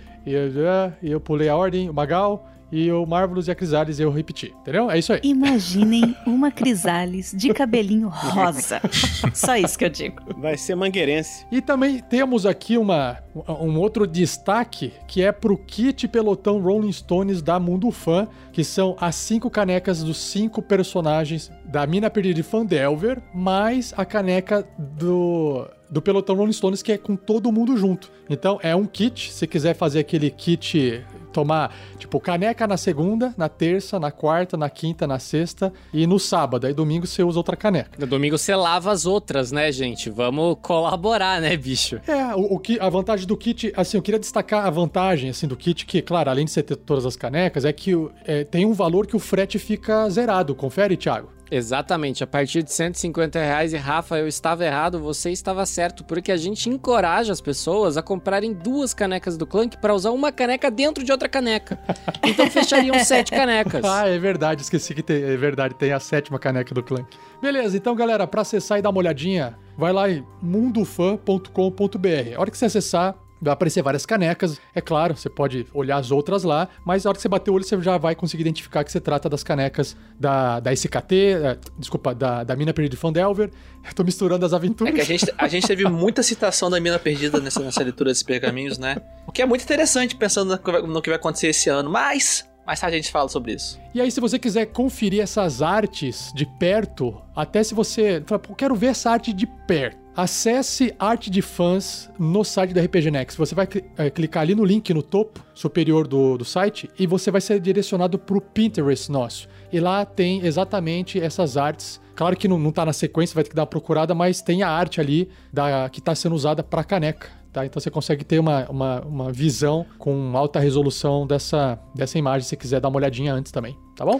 Speaker 1: eu pulei a ordem, o Magal, e o Marvelous e a Crisales eu repeti, entendeu? É isso aí.
Speaker 2: Imaginem [laughs] uma Crisales de cabelinho rosa. [laughs] Só isso que eu digo.
Speaker 8: Vai ser mangueirense.
Speaker 1: E também temos aqui uma, um outro destaque que é pro kit pelotão Rolling Stones da Mundo Fã, que são as cinco canecas dos cinco personagens da Mina Perdida de Fandelver, mais a caneca do do pelotão Rolling Stones que é com todo mundo junto. Então é um kit, se quiser fazer aquele kit tomar, tipo, caneca na segunda, na terça, na quarta, na quinta, na sexta e no sábado. Aí domingo você usa outra caneca.
Speaker 6: No domingo você lava as outras, né, gente? Vamos colaborar, né, bicho?
Speaker 1: É, o, o que a vantagem do kit, assim, eu queria destacar a vantagem assim do kit que, claro, além de você ter todas as canecas, é que é, tem um valor que o frete fica zerado. Confere, Thiago.
Speaker 6: Exatamente, a partir de 150 reais. E Rafa, eu estava errado, você estava certo, porque a gente encoraja as pessoas a comprarem duas canecas do Clank para usar uma caneca dentro de outra caneca. Então fechariam [laughs] sete canecas.
Speaker 1: Ah, é verdade, esqueci que tem, é verdade, tem a sétima caneca do Clank. Beleza, então galera, para acessar e dar uma olhadinha, vai lá em mundofan.com.br. A hora que você acessar, Vai aparecer várias canecas, é claro, você pode olhar as outras lá, mas na hora que você bater o olho, você já vai conseguir identificar que você trata das canecas da, da SKT, é, desculpa, da, da Mina Perdida de Fandelver. [laughs] Eu tô misturando as aventuras.
Speaker 4: É que a gente, a gente teve muita citação da Mina Perdida nessa, nessa leitura desses pergaminhos, né? O que é muito interessante pensando no que vai acontecer esse ano, mas mais tarde a gente fala sobre isso.
Speaker 1: E aí, se você quiser conferir essas artes de perto, até se você fala, pô, quero ver essa arte de perto. Acesse Arte de Fãs no site da RPG Next. Você vai é, clicar ali no link no topo superior do, do site e você vai ser direcionado para o Pinterest nosso. E lá tem exatamente essas artes. Claro que não, não tá na sequência, vai ter que dar uma procurada, mas tem a arte ali da, que está sendo usada para caneca. Tá? Então você consegue ter uma, uma, uma visão com alta resolução dessa, dessa imagem se quiser dar uma olhadinha antes também, tá bom?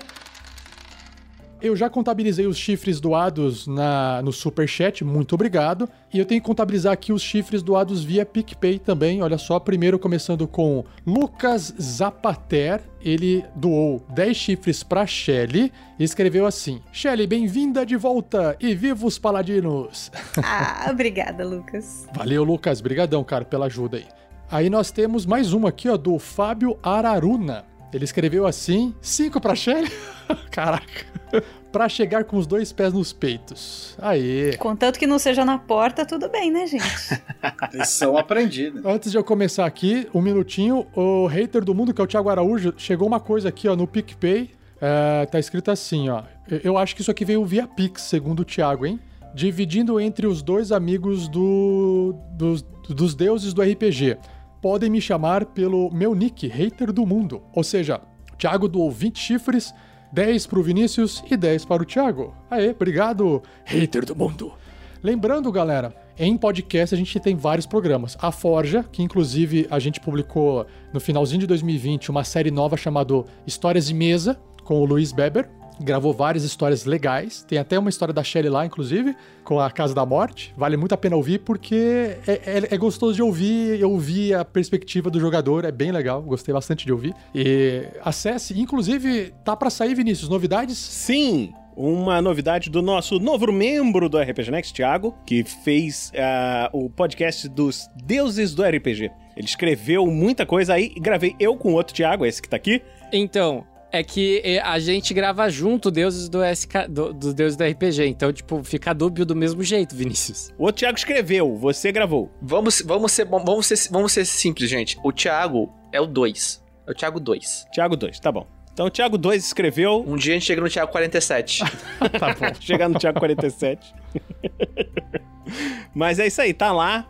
Speaker 1: Eu já contabilizei os chifres doados na, no Super Chat, muito obrigado. E eu tenho que contabilizar aqui os chifres doados via PicPay também. Olha só, primeiro começando com Lucas Zapater. Ele doou 10 chifres para Shelly e escreveu assim: Shelly, bem-vinda de volta e viva os paladinos! [laughs]
Speaker 2: Ah, obrigada, Lucas.
Speaker 1: Valeu, Lucas. Brigadão, cara, pela ajuda aí. Aí nós temos mais uma aqui, ó, do Fábio Araruna. Ele escreveu assim: cinco pra Shelly? [laughs] Caraca. pra chegar com os dois pés nos peitos. Aí.
Speaker 2: Contanto que não seja na porta, tudo bem, né, gente? [laughs]
Speaker 5: Lição aprendida.
Speaker 1: Antes de eu começar aqui, um minutinho, o hater do mundo, que é o Thiago Araújo, chegou uma coisa aqui, ó, no PicPay. É, tá escrito assim, ó. Eu acho que isso aqui veio via Pix, segundo o Thiago, hein? Dividindo entre os dois amigos do, dos, dos deuses do RPG podem me chamar pelo meu nick, hater do mundo. Ou seja, Thiago doou 20 chifres, 10 para o Vinícius e 10 para o Thiago. Aê, obrigado, hater do mundo. Lembrando, galera, em podcast a gente tem vários programas. A Forja, que inclusive a gente publicou no finalzinho de 2020 uma série nova chamada Histórias de Mesa, com o Luiz Beber gravou várias histórias legais. Tem até uma história da Shelley lá, inclusive, com a Casa da Morte. Vale muito a pena ouvir porque é, é, é gostoso de ouvir. Eu ouvi a perspectiva do jogador, é bem legal. Gostei bastante de ouvir. E acesse, inclusive, tá para sair, Vinícius, novidades?
Speaker 8: Sim! uma novidade do nosso novo membro do RPG Next, Thiago, que fez ah, o podcast dos deuses do RPG. Ele escreveu muita coisa aí e gravei eu com outro Thiago, esse que tá aqui.
Speaker 6: Então, é que eh, a gente grava junto deuses do SK, do, dos deuses do RPG. Então, tipo, fica dúbio do mesmo jeito, Vinícius.
Speaker 8: O Thiago escreveu, você gravou.
Speaker 4: Vamos, vamos, ser, vamos, ser, vamos ser simples, gente. O Thiago é o 2. É o Thiago 2.
Speaker 8: Thiago 2, tá bom. Então, o Thiago 2 escreveu.
Speaker 4: Um dia a gente chega no Thiago 47. [laughs]
Speaker 8: tá bom, chegar no Thiago 47. [laughs] Mas é isso aí, tá lá,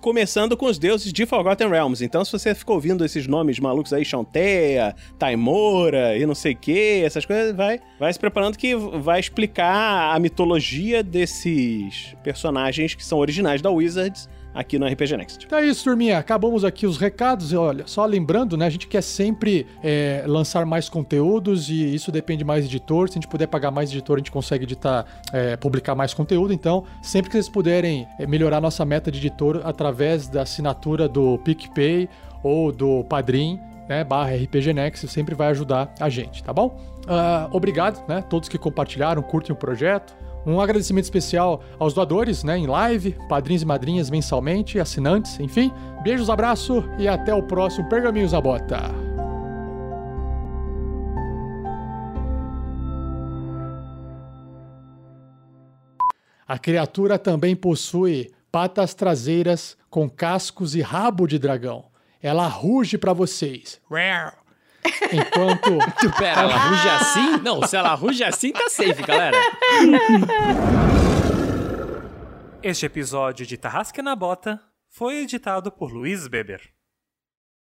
Speaker 8: começando com os deuses de Forgotten Realms. Então, se você ficou ouvindo esses nomes malucos aí, Chantea, Taimora e não sei o que, essas coisas, vai, vai se preparando que vai explicar a mitologia desses personagens que são originais da Wizards aqui no RPG Next.
Speaker 1: Então é isso, turminha. Acabamos aqui os recados. E olha, só lembrando, né? A gente quer sempre é, lançar mais conteúdos e isso depende mais de editor. Se a gente puder pagar mais editor, a gente consegue editar, é, publicar mais conteúdo. Então, sempre que vocês puderem é, melhorar nossa meta de editor através da assinatura do PicPay ou do Padrim, né, barra RPG Next, sempre vai ajudar a gente, tá bom? Ah, obrigado, né? Todos que compartilharam, curtem o projeto. Um agradecimento especial aos doadores, né, em live, padrinhos e madrinhas mensalmente, assinantes, enfim. Beijos, abraço e até o próximo Pergaminhos à Bota. A criatura também possui patas traseiras com cascos e rabo de dragão. Ela ruge pra vocês. Enquanto. [laughs]
Speaker 6: Pera, ela ruge assim? Não, se ela ruge assim, tá safe, galera.
Speaker 16: Este episódio de Tarrasque na Bota foi editado por Luiz Beber.